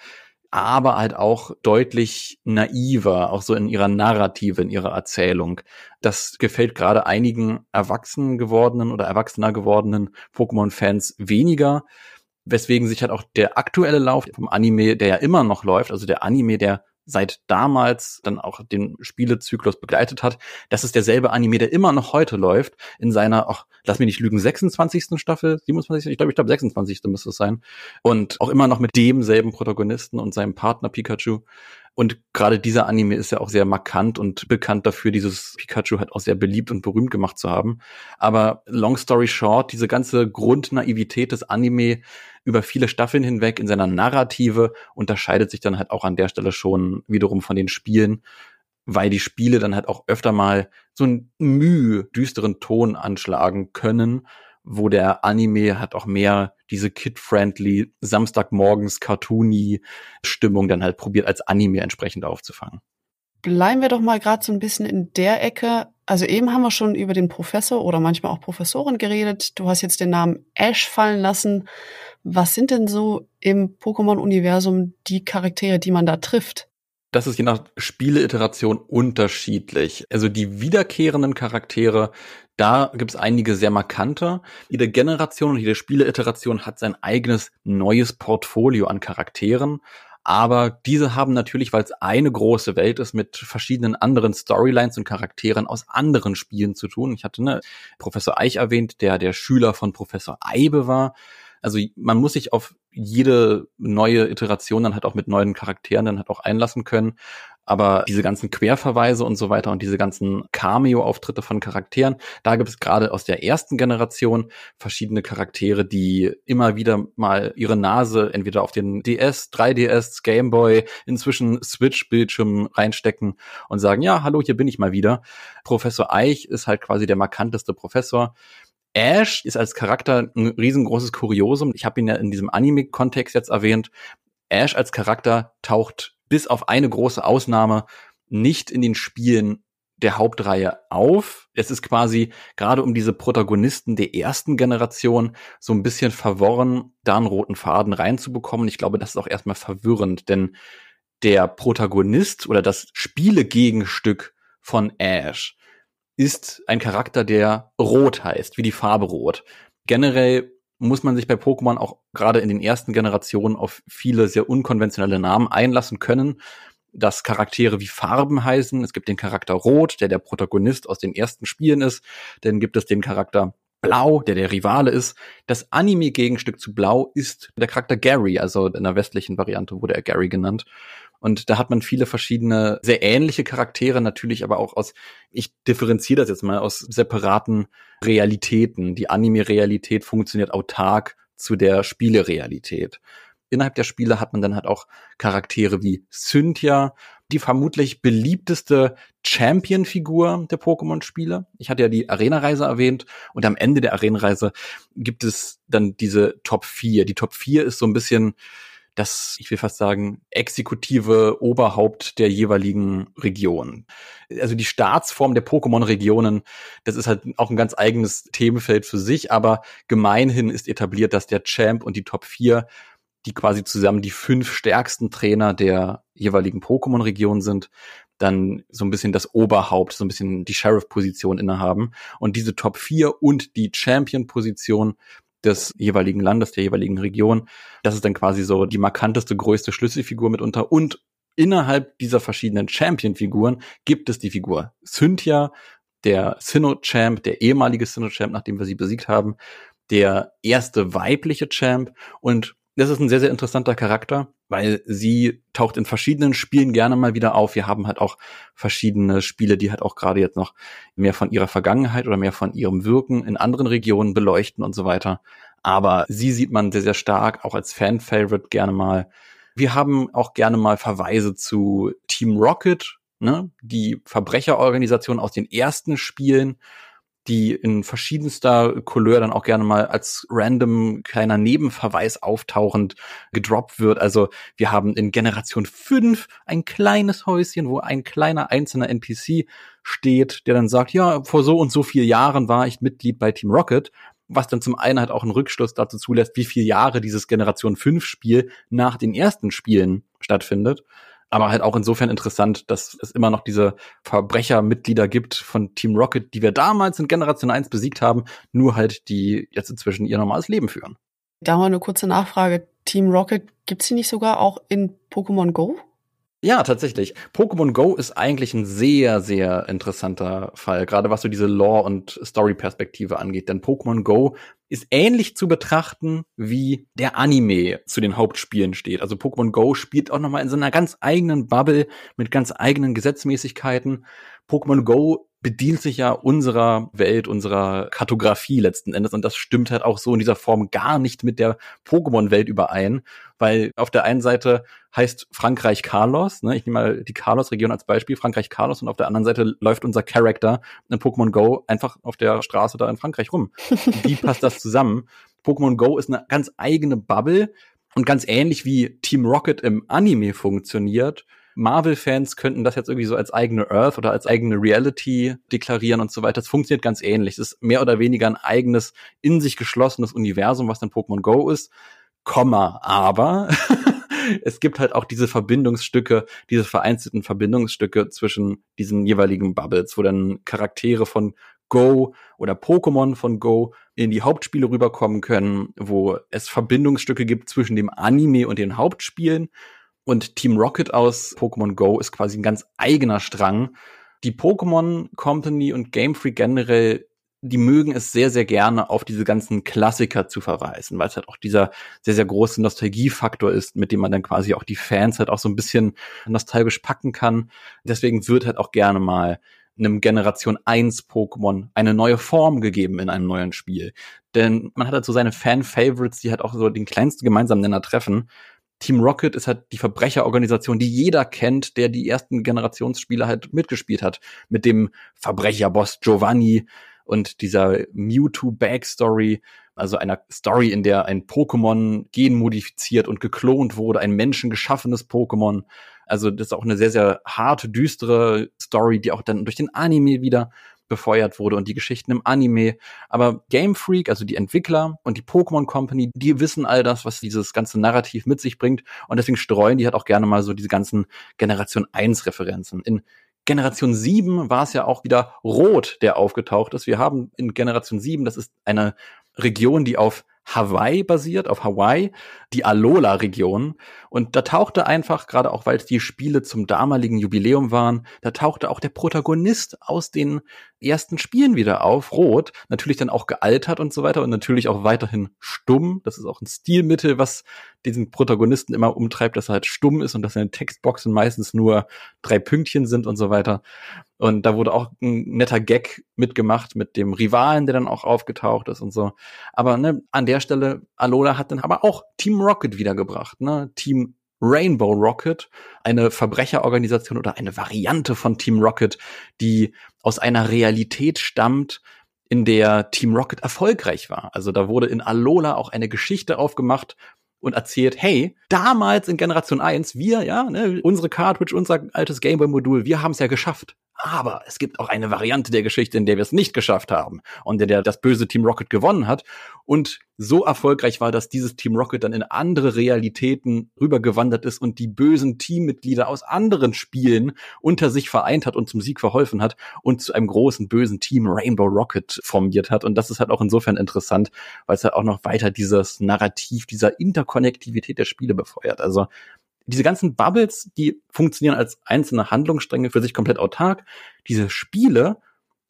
aber halt auch deutlich naiver, auch so in ihrer Narrative, in ihrer Erzählung. Das gefällt gerade einigen erwachsen gewordenen oder erwachsener gewordenen Pokémon-Fans weniger, weswegen sich halt auch der aktuelle Lauf vom Anime, der ja immer noch läuft, also der Anime, der seit damals dann auch den Spielezyklus begleitet hat. Das ist derselbe Anime, der immer noch heute läuft, in seiner, ach, lass mich nicht lügen, 26. Staffel, 27. Ich glaube, ich glaube 26. müsste es sein. Und auch immer noch mit demselben Protagonisten und seinem Partner Pikachu. Und gerade dieser Anime ist ja auch sehr markant und bekannt dafür, dieses Pikachu halt auch sehr beliebt und berühmt gemacht zu haben. Aber long story short, diese ganze Grundnaivität des Anime über viele Staffeln hinweg in seiner Narrative unterscheidet sich dann halt auch an der Stelle schon wiederum von den Spielen. weil die Spiele dann halt auch öfter mal so einen müh düsteren Ton anschlagen können, wo der Anime hat auch mehr diese kid-friendly, Samstagmorgens cartoony Stimmung dann halt probiert als Anime entsprechend aufzufangen. Bleiben wir doch mal gerade so ein bisschen in der Ecke. Also eben haben wir schon über den Professor oder manchmal auch Professorin geredet. Du hast jetzt den Namen Ash fallen lassen. Was sind denn so im Pokémon-Universum die Charaktere, die man da trifft? Das ist je nach Spieleiteration unterschiedlich. Also die wiederkehrenden Charaktere, da gibt es einige sehr markante. Jede Generation und jede Spieleiteration hat sein eigenes neues Portfolio an Charakteren. Aber diese haben natürlich, weil es eine große Welt ist, mit verschiedenen anderen Storylines und Charakteren aus anderen Spielen zu tun. Ich hatte ne, Professor Eich erwähnt, der der Schüler von Professor Eibe war. Also man muss sich auf jede neue Iteration dann halt auch mit neuen Charakteren dann halt auch einlassen können. Aber diese ganzen Querverweise und so weiter und diese ganzen Cameo-Auftritte von Charakteren, da gibt es gerade aus der ersten Generation verschiedene Charaktere, die immer wieder mal ihre Nase entweder auf den DS, 3DS, Gameboy, inzwischen Switch-Bildschirm reinstecken und sagen, ja, hallo, hier bin ich mal wieder. Professor Eich ist halt quasi der markanteste Professor. Ash ist als Charakter ein riesengroßes Kuriosum. Ich habe ihn ja in diesem Anime-Kontext jetzt erwähnt. Ash als Charakter taucht bis auf eine große Ausnahme nicht in den Spielen der Hauptreihe auf. Es ist quasi gerade um diese Protagonisten der ersten Generation so ein bisschen verworren, da einen roten Faden reinzubekommen. Ich glaube, das ist auch erstmal verwirrend, denn der Protagonist oder das Spielegegenstück von Ash ist ein Charakter, der rot heißt, wie die Farbe rot. Generell muss man sich bei Pokémon auch gerade in den ersten Generationen auf viele sehr unkonventionelle Namen einlassen können, dass Charaktere wie Farben heißen. Es gibt den Charakter Rot, der der Protagonist aus den ersten Spielen ist. Dann gibt es den Charakter Blau, der der Rivale ist. Das Anime-Gegenstück zu Blau ist der Charakter Gary, also in der westlichen Variante wurde er Gary genannt. Und da hat man viele verschiedene, sehr ähnliche Charaktere, natürlich aber auch aus, ich differenziere das jetzt mal, aus separaten Realitäten. Die Anime-Realität funktioniert autark zu der Spielerealität. Innerhalb der Spiele hat man dann halt auch Charaktere wie Cynthia, die vermutlich beliebteste Champion-Figur der Pokémon-Spiele. Ich hatte ja die Arena-Reise erwähnt und am Ende der Arena-Reise gibt es dann diese Top 4. Die Top 4 ist so ein bisschen das, ich will fast sagen, exekutive Oberhaupt der jeweiligen Region. Also die Staatsform der Pokémon-Regionen, das ist halt auch ein ganz eigenes Themenfeld für sich, aber gemeinhin ist etabliert, dass der Champ und die Top 4 die quasi zusammen die fünf stärksten Trainer der jeweiligen Pokémon-Region sind, dann so ein bisschen das Oberhaupt, so ein bisschen die Sheriff-Position innehaben. Und diese Top 4 und die Champion-Position des jeweiligen Landes, der jeweiligen Region. Das ist dann quasi so die markanteste, größte Schlüsselfigur mitunter. Und innerhalb dieser verschiedenen Champion-Figuren gibt es die Figur Cynthia, der Sinnoh-Champ, der ehemalige Sinnoh-Champ, nachdem wir sie besiegt haben, der erste weibliche Champ und das ist ein sehr, sehr interessanter Charakter, weil sie taucht in verschiedenen Spielen gerne mal wieder auf. Wir haben halt auch verschiedene Spiele, die halt auch gerade jetzt noch mehr von ihrer Vergangenheit oder mehr von ihrem Wirken in anderen Regionen beleuchten und so weiter. Aber sie sieht man sehr, sehr stark, auch als Fan-Favorite gerne mal. Wir haben auch gerne mal Verweise zu Team Rocket, ne? die Verbrecherorganisation aus den ersten Spielen die in verschiedenster Couleur dann auch gerne mal als random kleiner Nebenverweis auftauchend gedroppt wird. Also wir haben in Generation 5 ein kleines Häuschen, wo ein kleiner einzelner NPC steht, der dann sagt, ja, vor so und so vier Jahren war ich Mitglied bei Team Rocket, was dann zum einen halt auch einen Rückschluss dazu zulässt, wie viele Jahre dieses Generation 5 Spiel nach den ersten Spielen stattfindet aber halt auch insofern interessant, dass es immer noch diese Verbrechermitglieder gibt von Team Rocket, die wir damals in Generation 1 besiegt haben, nur halt die jetzt inzwischen ihr normales Leben führen. Da mal eine kurze Nachfrage. Team Rocket, gibt's die nicht sogar auch in Pokémon Go? Ja, tatsächlich. Pokémon Go ist eigentlich ein sehr, sehr interessanter Fall, gerade was so diese Lore- und Story-Perspektive angeht. Denn Pokémon Go ist ähnlich zu betrachten, wie der Anime zu den Hauptspielen steht. Also Pokémon Go spielt auch nochmal in so einer ganz eigenen Bubble mit ganz eigenen Gesetzmäßigkeiten. Pokémon Go bedient sich ja unserer Welt, unserer Kartografie letzten Endes. Und das stimmt halt auch so in dieser Form gar nicht mit der Pokémon-Welt überein, weil auf der einen Seite heißt Frankreich Carlos, ne? ich nehme mal die Carlos-Region als Beispiel, Frankreich Carlos, und auf der anderen Seite läuft unser Charakter in Pokémon Go einfach auf der Straße da in Frankreich rum. [laughs] Wie passt das zusammen? Pokémon Go ist eine ganz eigene Bubble und ganz ähnlich wie Team Rocket im Anime funktioniert, Marvel-Fans könnten das jetzt irgendwie so als eigene Earth oder als eigene Reality deklarieren und so weiter. Das funktioniert ganz ähnlich. Es ist mehr oder weniger ein eigenes, in sich geschlossenes Universum, was dann Pokémon Go ist. Komma, aber [laughs] es gibt halt auch diese Verbindungsstücke, diese vereinzelten Verbindungsstücke zwischen diesen jeweiligen Bubbles, wo dann Charaktere von Go oder Pokémon von Go in die Hauptspiele rüberkommen können, wo es Verbindungsstücke gibt zwischen dem Anime und den Hauptspielen und Team Rocket aus Pokémon Go ist quasi ein ganz eigener Strang. Die Pokémon Company und Game Freak generell, die mögen es sehr, sehr gerne, auf diese ganzen Klassiker zu verweisen, weil es halt auch dieser sehr, sehr große Nostalgiefaktor ist, mit dem man dann quasi auch die Fans halt auch so ein bisschen nostalgisch packen kann. Deswegen wird halt auch gerne mal einem Generation 1 Pokémon eine neue Form gegeben in einem neuen Spiel. Denn man hat halt so seine Fan-Favorites, die halt auch so den kleinsten gemeinsamen Nenner treffen. Team Rocket ist halt die Verbrecherorganisation, die jeder kennt, der die ersten Generationsspiele halt mitgespielt hat. Mit dem Verbrecherboss Giovanni und dieser Mewtwo Backstory, also einer Story, in der ein Pokémon genmodifiziert und geklont wurde, ein menschengeschaffenes Pokémon. Also das ist auch eine sehr, sehr harte, düstere Story, die auch dann durch den Anime wieder befeuert wurde und die Geschichten im Anime. Aber Game Freak, also die Entwickler und die Pokémon Company, die wissen all das, was dieses ganze Narrativ mit sich bringt. Und deswegen streuen die halt auch gerne mal so diese ganzen Generation 1 Referenzen. In Generation 7 war es ja auch wieder Rot, der aufgetaucht ist. Wir haben in Generation 7, das ist eine Region, die auf Hawaii basiert, auf Hawaii, die Alola-Region. Und da tauchte einfach, gerade auch weil es die Spiele zum damaligen Jubiläum waren, da tauchte auch der Protagonist aus den ersten Spielen wieder auf, rot, natürlich dann auch gealtert und so weiter und natürlich auch weiterhin stumm. Das ist auch ein Stilmittel, was diesen Protagonisten immer umtreibt, dass er halt stumm ist und dass seine Textboxen meistens nur drei Pünktchen sind und so weiter. Und da wurde auch ein netter Gag mitgemacht mit dem Rivalen, der dann auch aufgetaucht ist und so. Aber ne, an der Stelle, Alola hat dann aber auch Team Rocket wiedergebracht, ne? Team Rainbow Rocket, eine Verbrecherorganisation oder eine Variante von Team Rocket, die aus einer Realität stammt, in der Team Rocket erfolgreich war. Also da wurde in Alola auch eine Geschichte aufgemacht und erzählt, hey, damals in Generation 1, wir, ja, ne, unsere Cartridge, unser altes Gameboy-Modul, wir haben es ja geschafft. Aber es gibt auch eine Variante der Geschichte, in der wir es nicht geschafft haben und in der das böse Team Rocket gewonnen hat und so erfolgreich war, dass dieses Team Rocket dann in andere Realitäten rübergewandert ist und die bösen Teammitglieder aus anderen Spielen unter sich vereint hat und zum Sieg verholfen hat und zu einem großen bösen Team Rainbow Rocket formiert hat. Und das ist halt auch insofern interessant, weil es halt auch noch weiter dieses Narrativ dieser Interkonnektivität der Spiele befeuert. Also diese ganzen Bubbles, die funktionieren als einzelne Handlungsstränge für sich komplett autark. Diese Spiele,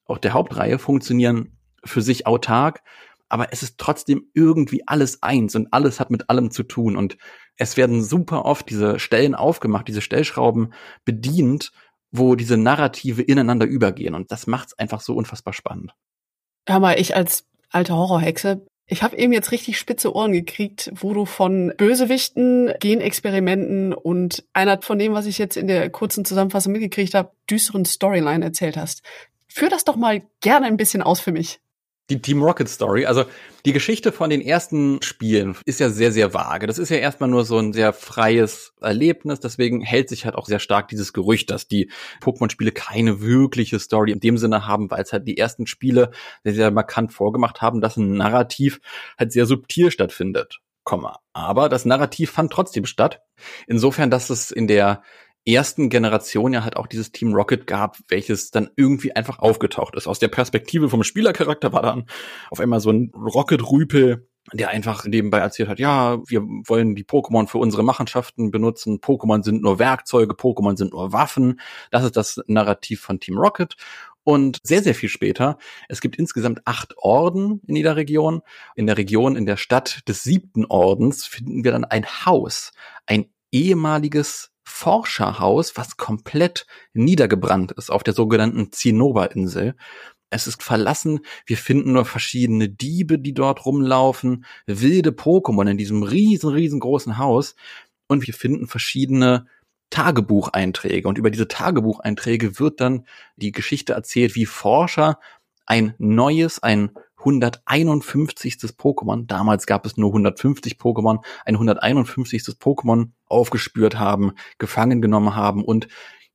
auch der Hauptreihe, funktionieren für sich autark, aber es ist trotzdem irgendwie alles eins und alles hat mit allem zu tun und es werden super oft diese Stellen aufgemacht, diese Stellschrauben bedient, wo diese Narrative ineinander übergehen und das macht's einfach so unfassbar spannend. Hör mal, ich als alte Horrorhexe ich habe eben jetzt richtig spitze Ohren gekriegt, wo du von Bösewichten, Genexperimenten und einer von dem, was ich jetzt in der kurzen Zusammenfassung mitgekriegt habe, düsteren Storyline erzählt hast. Führ das doch mal gerne ein bisschen aus für mich die Team Rocket Story. Also die Geschichte von den ersten Spielen ist ja sehr, sehr vage. Das ist ja erstmal nur so ein sehr freies Erlebnis. Deswegen hält sich halt auch sehr stark dieses Gerücht, dass die Pokémon-Spiele keine wirkliche Story in dem Sinne haben, weil es halt die ersten Spiele sehr, sehr markant vorgemacht haben, dass ein Narrativ halt sehr subtil stattfindet. Komma. Aber das Narrativ fand trotzdem statt. Insofern, dass es in der ersten Generation ja halt auch dieses Team Rocket gab, welches dann irgendwie einfach aufgetaucht ist. Aus der Perspektive vom Spielercharakter war dann auf einmal so ein Rocket-Rüpel, der einfach nebenbei erzählt hat, ja, wir wollen die Pokémon für unsere Machenschaften benutzen. Pokémon sind nur Werkzeuge, Pokémon sind nur Waffen. Das ist das Narrativ von Team Rocket. Und sehr, sehr viel später, es gibt insgesamt acht Orden in jeder Region. In der Region, in der Stadt des siebten Ordens finden wir dann ein Haus, ein ehemaliges Forscherhaus, was komplett niedergebrannt ist auf der sogenannten Zinnober-Insel. Es ist verlassen. Wir finden nur verschiedene Diebe, die dort rumlaufen, wilde Pokémon in diesem riesen, riesengroßen Haus. Und wir finden verschiedene Tagebucheinträge. Und über diese Tagebucheinträge wird dann die Geschichte erzählt, wie Forscher ein neues, ein 151. Pokémon, damals gab es nur 150 Pokémon, ein 151. Pokémon aufgespürt haben, gefangen genommen haben und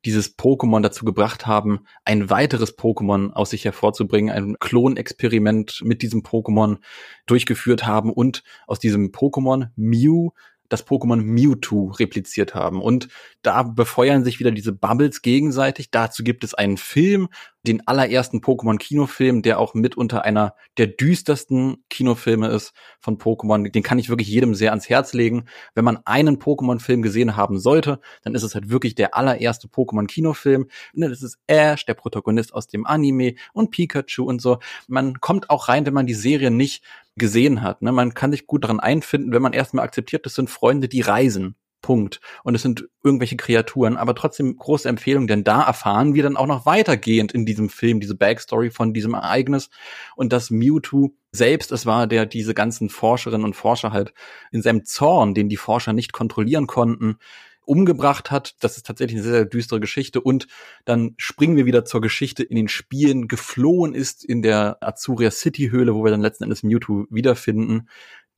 dieses Pokémon dazu gebracht haben, ein weiteres Pokémon aus sich hervorzubringen, ein Klonexperiment mit diesem Pokémon durchgeführt haben und aus diesem Pokémon Mew das Pokémon Mewtwo repliziert haben. Und da befeuern sich wieder diese Bubbles gegenseitig. Dazu gibt es einen Film, den allerersten Pokémon-Kinofilm, der auch mitunter einer der düstersten Kinofilme ist von Pokémon. Den kann ich wirklich jedem sehr ans Herz legen. Wenn man einen Pokémon-Film gesehen haben sollte, dann ist es halt wirklich der allererste Pokémon-Kinofilm. Ne, das ist Ash, der Protagonist aus dem Anime und Pikachu und so. Man kommt auch rein, wenn man die Serie nicht gesehen hat. Ne? Man kann sich gut daran einfinden, wenn man erstmal akzeptiert, das sind Freunde, die reisen. Punkt. Und es sind irgendwelche Kreaturen, aber trotzdem große Empfehlung, denn da erfahren wir dann auch noch weitergehend in diesem Film diese Backstory von diesem Ereignis und dass Mewtwo selbst es war, der diese ganzen Forscherinnen und Forscher halt in seinem Zorn, den die Forscher nicht kontrollieren konnten, umgebracht hat. Das ist tatsächlich eine sehr, sehr düstere Geschichte. Und dann springen wir wieder zur Geschichte in den Spielen, geflohen ist in der Azuria City Höhle, wo wir dann letzten Endes Mewtwo wiederfinden.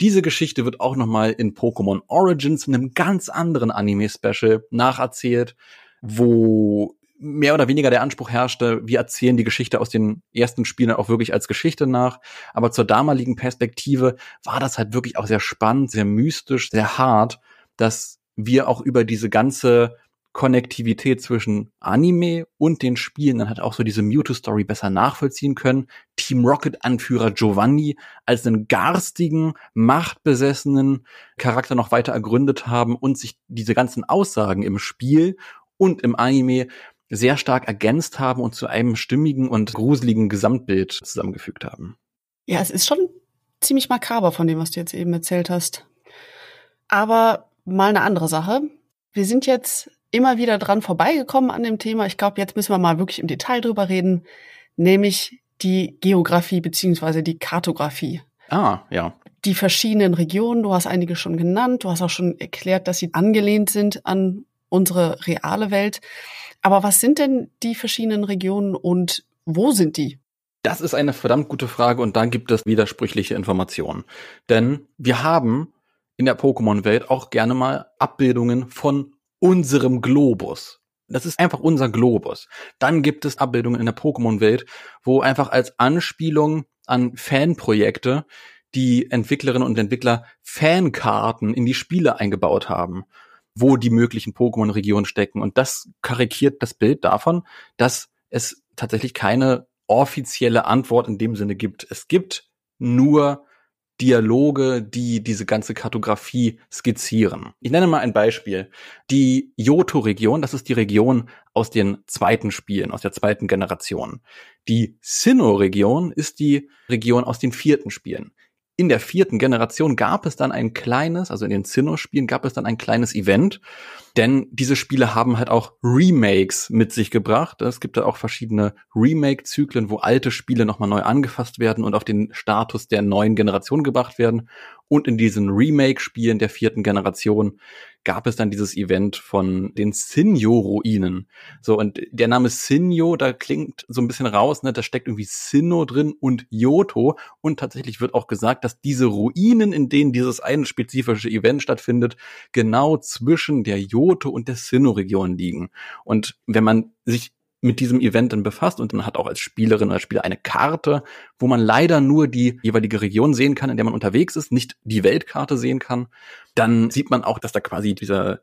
Diese Geschichte wird auch nochmal in Pokémon Origins, einem ganz anderen Anime-Special, nacherzählt, wo mehr oder weniger der Anspruch herrschte, wir erzählen die Geschichte aus den ersten Spielen auch wirklich als Geschichte nach. Aber zur damaligen Perspektive war das halt wirklich auch sehr spannend, sehr mystisch, sehr hart, dass wir auch über diese ganze Konnektivität zwischen Anime und den Spielen dann halt auch so diese Mewtwo-Story besser nachvollziehen können. Team Rocket-Anführer Giovanni als einen garstigen, machtbesessenen Charakter noch weiter ergründet haben und sich diese ganzen Aussagen im Spiel und im Anime sehr stark ergänzt haben und zu einem stimmigen und gruseligen Gesamtbild zusammengefügt haben. Ja, es ist schon ziemlich makaber von dem, was du jetzt eben erzählt hast. Aber mal eine andere Sache. Wir sind jetzt immer wieder dran vorbeigekommen an dem Thema. Ich glaube, jetzt müssen wir mal wirklich im Detail drüber reden, nämlich die Geografie beziehungsweise die Kartografie. Ah, ja. Die verschiedenen Regionen, du hast einige schon genannt, du hast auch schon erklärt, dass sie angelehnt sind an unsere reale Welt. Aber was sind denn die verschiedenen Regionen und wo sind die? Das ist eine verdammt gute Frage und da gibt es widersprüchliche Informationen. Denn wir haben in der Pokémon-Welt auch gerne mal Abbildungen von unserem Globus. Das ist einfach unser Globus. Dann gibt es Abbildungen in der Pokémon-Welt, wo einfach als Anspielung an Fanprojekte die Entwicklerinnen und Entwickler Fankarten in die Spiele eingebaut haben, wo die möglichen Pokémon-Regionen stecken. Und das karikiert das Bild davon, dass es tatsächlich keine offizielle Antwort in dem Sinne gibt. Es gibt nur Dialoge, die diese ganze Kartografie skizzieren. Ich nenne mal ein Beispiel. Die Johto-Region, das ist die Region aus den zweiten Spielen, aus der zweiten Generation. Die Sinnoh-Region ist die Region aus den vierten Spielen in der vierten Generation gab es dann ein kleines, also in den Sinnoh-Spielen gab es dann ein kleines Event, denn diese Spiele haben halt auch Remakes mit sich gebracht. Es gibt da auch verschiedene Remake-Zyklen, wo alte Spiele nochmal neu angefasst werden und auf den Status der neuen Generation gebracht werden. Und in diesen Remake-Spielen der vierten Generation gab es dann dieses Event von den Sinjo-Ruinen. So, und der Name Sinjo, da klingt so ein bisschen raus, ne, da steckt irgendwie Sinno drin und Yoto. Und tatsächlich wird auch gesagt, dass diese Ruinen, in denen dieses eine spezifische Event stattfindet, genau zwischen der Yoto und der Sinno-Region liegen. Und wenn man sich mit diesem Event dann befasst und man hat auch als Spielerin oder Spieler eine Karte, wo man leider nur die jeweilige Region sehen kann, in der man unterwegs ist, nicht die Weltkarte sehen kann, dann sieht man auch, dass da quasi dieser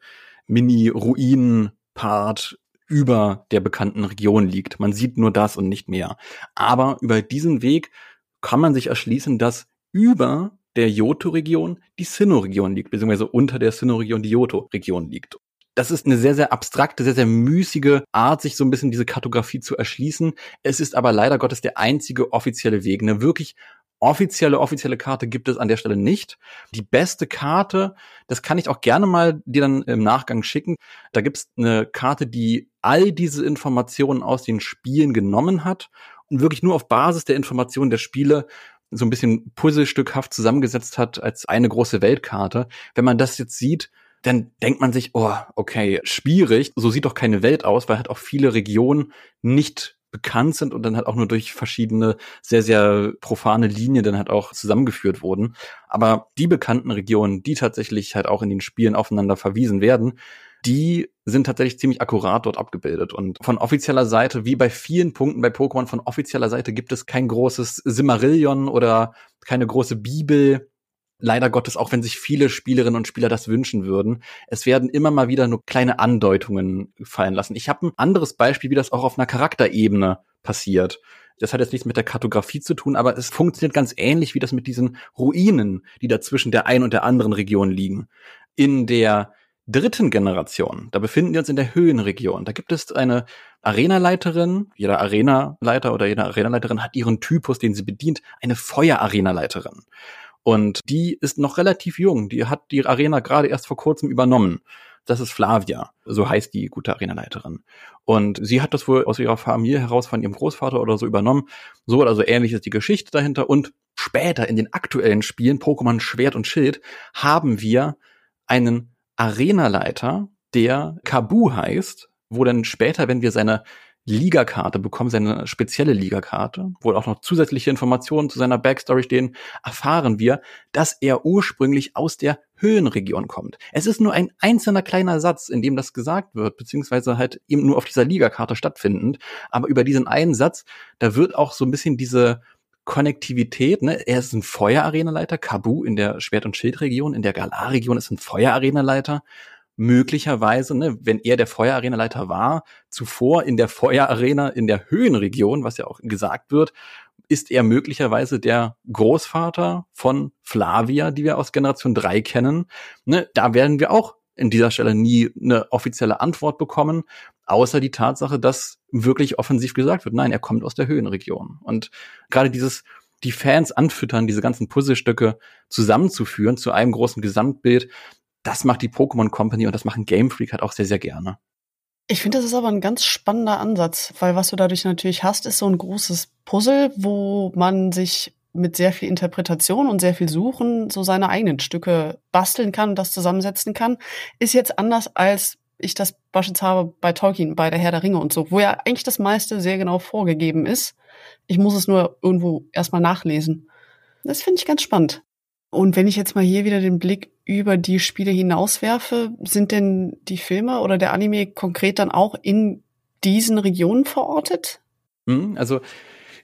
Mini-Ruinen-Part über der bekannten Region liegt. Man sieht nur das und nicht mehr. Aber über diesen Weg kann man sich erschließen, dass über der Yoto-Region die Sinnoh-Region liegt, beziehungsweise unter der Sinnoh-Region die Yoto-Region liegt das ist eine sehr, sehr abstrakte, sehr, sehr müßige Art, sich so ein bisschen diese Kartografie zu erschließen. Es ist aber leider Gottes der einzige offizielle Weg. Eine wirklich offizielle, offizielle Karte gibt es an der Stelle nicht. Die beste Karte, das kann ich auch gerne mal dir dann im Nachgang schicken. Da gibt es eine Karte, die all diese Informationen aus den Spielen genommen hat und wirklich nur auf Basis der Informationen der Spiele so ein bisschen puzzlestückhaft zusammengesetzt hat als eine große Weltkarte. Wenn man das jetzt sieht, dann denkt man sich, oh, okay, schwierig. So sieht doch keine Welt aus, weil halt auch viele Regionen nicht bekannt sind und dann halt auch nur durch verschiedene sehr, sehr profane Linien dann halt auch zusammengeführt wurden. Aber die bekannten Regionen, die tatsächlich halt auch in den Spielen aufeinander verwiesen werden, die sind tatsächlich ziemlich akkurat dort abgebildet. Und von offizieller Seite, wie bei vielen Punkten bei Pokémon, von offizieller Seite gibt es kein großes Simmerillion oder keine große Bibel, leider Gottes, auch wenn sich viele Spielerinnen und Spieler das wünschen würden, es werden immer mal wieder nur kleine Andeutungen fallen lassen. Ich habe ein anderes Beispiel, wie das auch auf einer Charakterebene passiert. Das hat jetzt nichts mit der Kartografie zu tun, aber es funktioniert ganz ähnlich wie das mit diesen Ruinen, die da zwischen der einen und der anderen Region liegen. In der dritten Generation, da befinden wir uns in der Höhenregion. Da gibt es eine Arenaleiterin. Jeder Arenaleiter oder jede Arenaleiterin hat ihren Typus, den sie bedient. Eine Feuerarenaleiterin. Und die ist noch relativ jung. Die hat die Arena gerade erst vor kurzem übernommen. Das ist Flavia, so heißt die gute Arenaleiterin. Und sie hat das wohl aus ihrer Familie heraus von ihrem Großvater oder so übernommen. So oder so ähnlich ist die Geschichte dahinter. Und später in den aktuellen Spielen Pokémon Schwert und Schild haben wir einen Arenaleiter, der Kabu heißt, wo dann später, wenn wir seine Ligakarte bekommen, seine spezielle Ligakarte, wo auch noch zusätzliche Informationen zu seiner Backstory stehen, erfahren wir, dass er ursprünglich aus der Höhenregion kommt. Es ist nur ein einzelner kleiner Satz, in dem das gesagt wird, beziehungsweise halt eben nur auf dieser Ligakarte stattfindend. Aber über diesen einen Satz, da wird auch so ein bisschen diese Konnektivität, ne? Er ist ein Feuerarenaleiter, Kabu in der Schwert- und Schildregion, in der Galar-Region ist ein Feuerarenaleiter möglicherweise, ne, wenn er der Feuerarenaleiter war, zuvor in der Feuerarena in der Höhenregion, was ja auch gesagt wird, ist er möglicherweise der Großvater von Flavia, die wir aus Generation 3 kennen. Ne, da werden wir auch in dieser Stelle nie eine offizielle Antwort bekommen, außer die Tatsache, dass wirklich offensiv gesagt wird, nein, er kommt aus der Höhenregion. Und gerade dieses die Fans anfüttern, diese ganzen Puzzlestücke zusammenzuführen zu einem großen Gesamtbild, das macht die Pokémon Company und das machen Game Freak halt auch sehr, sehr gerne. Ich finde, das ist aber ein ganz spannender Ansatz, weil was du dadurch natürlich hast, ist so ein großes Puzzle, wo man sich mit sehr viel Interpretation und sehr viel Suchen so seine eigenen Stücke basteln kann und das zusammensetzen kann, ist jetzt anders als ich das beispielsweise habe bei Tolkien, bei der Herr der Ringe und so, wo ja eigentlich das meiste sehr genau vorgegeben ist. Ich muss es nur irgendwo erstmal nachlesen. Das finde ich ganz spannend. Und wenn ich jetzt mal hier wieder den Blick über die Spiele hinauswerfe, sind denn die Filme oder der Anime konkret dann auch in diesen Regionen verortet? Hm, also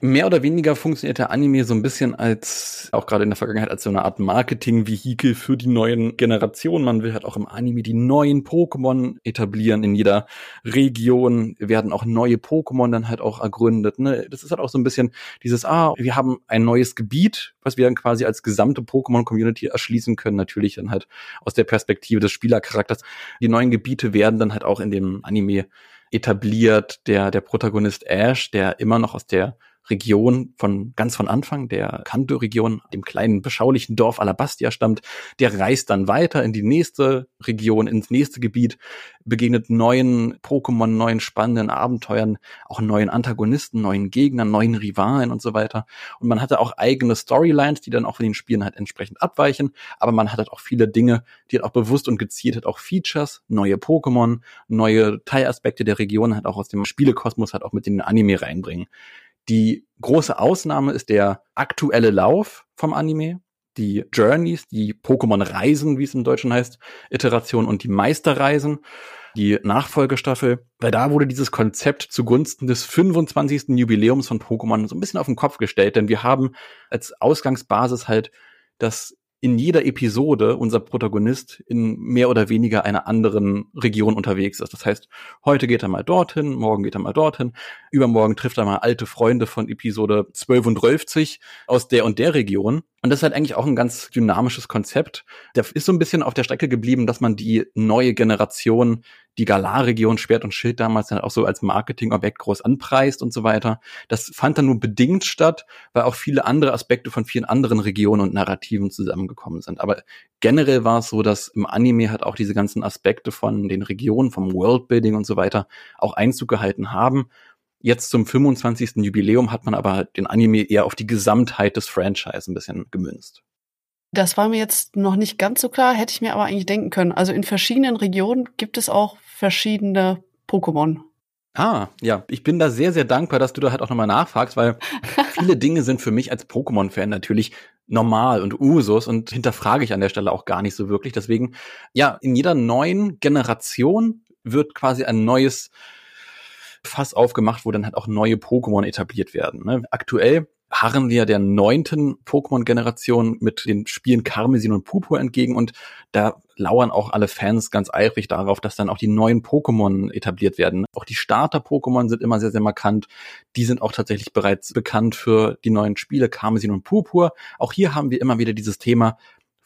mehr oder weniger funktioniert der Anime so ein bisschen als, auch gerade in der Vergangenheit, als so eine Art Marketing-Vehikel für die neuen Generationen. Man will halt auch im Anime die neuen Pokémon etablieren. In jeder Region werden auch neue Pokémon dann halt auch ergründet. Ne? Das ist halt auch so ein bisschen dieses, ah, wir haben ein neues Gebiet, was wir dann quasi als gesamte Pokémon-Community erschließen können. Natürlich dann halt aus der Perspektive des Spielercharakters. Die neuen Gebiete werden dann halt auch in dem Anime etabliert. Der, der Protagonist Ash, der immer noch aus der Region von ganz von Anfang, der Kanto-Region, dem kleinen beschaulichen Dorf Alabastia stammt, der reist dann weiter in die nächste Region, ins nächste Gebiet, begegnet neuen Pokémon, neuen spannenden Abenteuern, auch neuen Antagonisten, neuen Gegnern, neuen Rivalen und so weiter. Und man hatte auch eigene Storylines, die dann auch von den Spielen halt entsprechend abweichen, aber man hat halt auch viele Dinge, die halt auch bewusst und gezielt halt auch Features, neue Pokémon, neue Teilaspekte der Region halt auch aus dem Spielekosmos halt auch mit in den Anime reinbringen. Die große Ausnahme ist der aktuelle Lauf vom Anime, die Journeys, die Pokémon-Reisen, wie es im Deutschen heißt, Iteration und die Meisterreisen, die Nachfolgestaffel, weil da wurde dieses Konzept zugunsten des 25. Jubiläums von Pokémon so ein bisschen auf den Kopf gestellt, denn wir haben als Ausgangsbasis halt das in jeder Episode unser Protagonist in mehr oder weniger einer anderen Region unterwegs ist. Das heißt, heute geht er mal dorthin, morgen geht er mal dorthin, übermorgen trifft er mal alte Freunde von Episode 12 und 12 aus der und der Region. Und das ist halt eigentlich auch ein ganz dynamisches Konzept. Der ist so ein bisschen auf der Strecke geblieben, dass man die neue Generation, die Galar-Region, Schwert und Schild damals dann auch so als Marketingobjekt groß anpreist und so weiter. Das fand dann nur bedingt statt, weil auch viele andere Aspekte von vielen anderen Regionen und Narrativen zusammengekommen sind. Aber generell war es so, dass im Anime halt auch diese ganzen Aspekte von den Regionen, vom Worldbuilding und so weiter auch Einzug gehalten haben. Jetzt zum 25. Jubiläum hat man aber den Anime eher auf die Gesamtheit des Franchise ein bisschen gemünzt. Das war mir jetzt noch nicht ganz so klar, hätte ich mir aber eigentlich denken können. Also in verschiedenen Regionen gibt es auch verschiedene Pokémon. Ah, ja, ich bin da sehr, sehr dankbar, dass du da halt auch nochmal nachfragst, weil [laughs] viele Dinge sind für mich als Pokémon-Fan natürlich normal und Usus und hinterfrage ich an der Stelle auch gar nicht so wirklich. Deswegen, ja, in jeder neuen Generation wird quasi ein neues Fass aufgemacht, wo dann halt auch neue Pokémon etabliert werden. Ne? Aktuell harren wir der neunten Pokémon-Generation mit den Spielen Karmesin und Purpur entgegen und da lauern auch alle Fans ganz eifrig darauf, dass dann auch die neuen Pokémon etabliert werden. Auch die Starter-Pokémon sind immer sehr, sehr markant. Die sind auch tatsächlich bereits bekannt für die neuen Spiele Karmesin und Purpur. Auch hier haben wir immer wieder dieses Thema,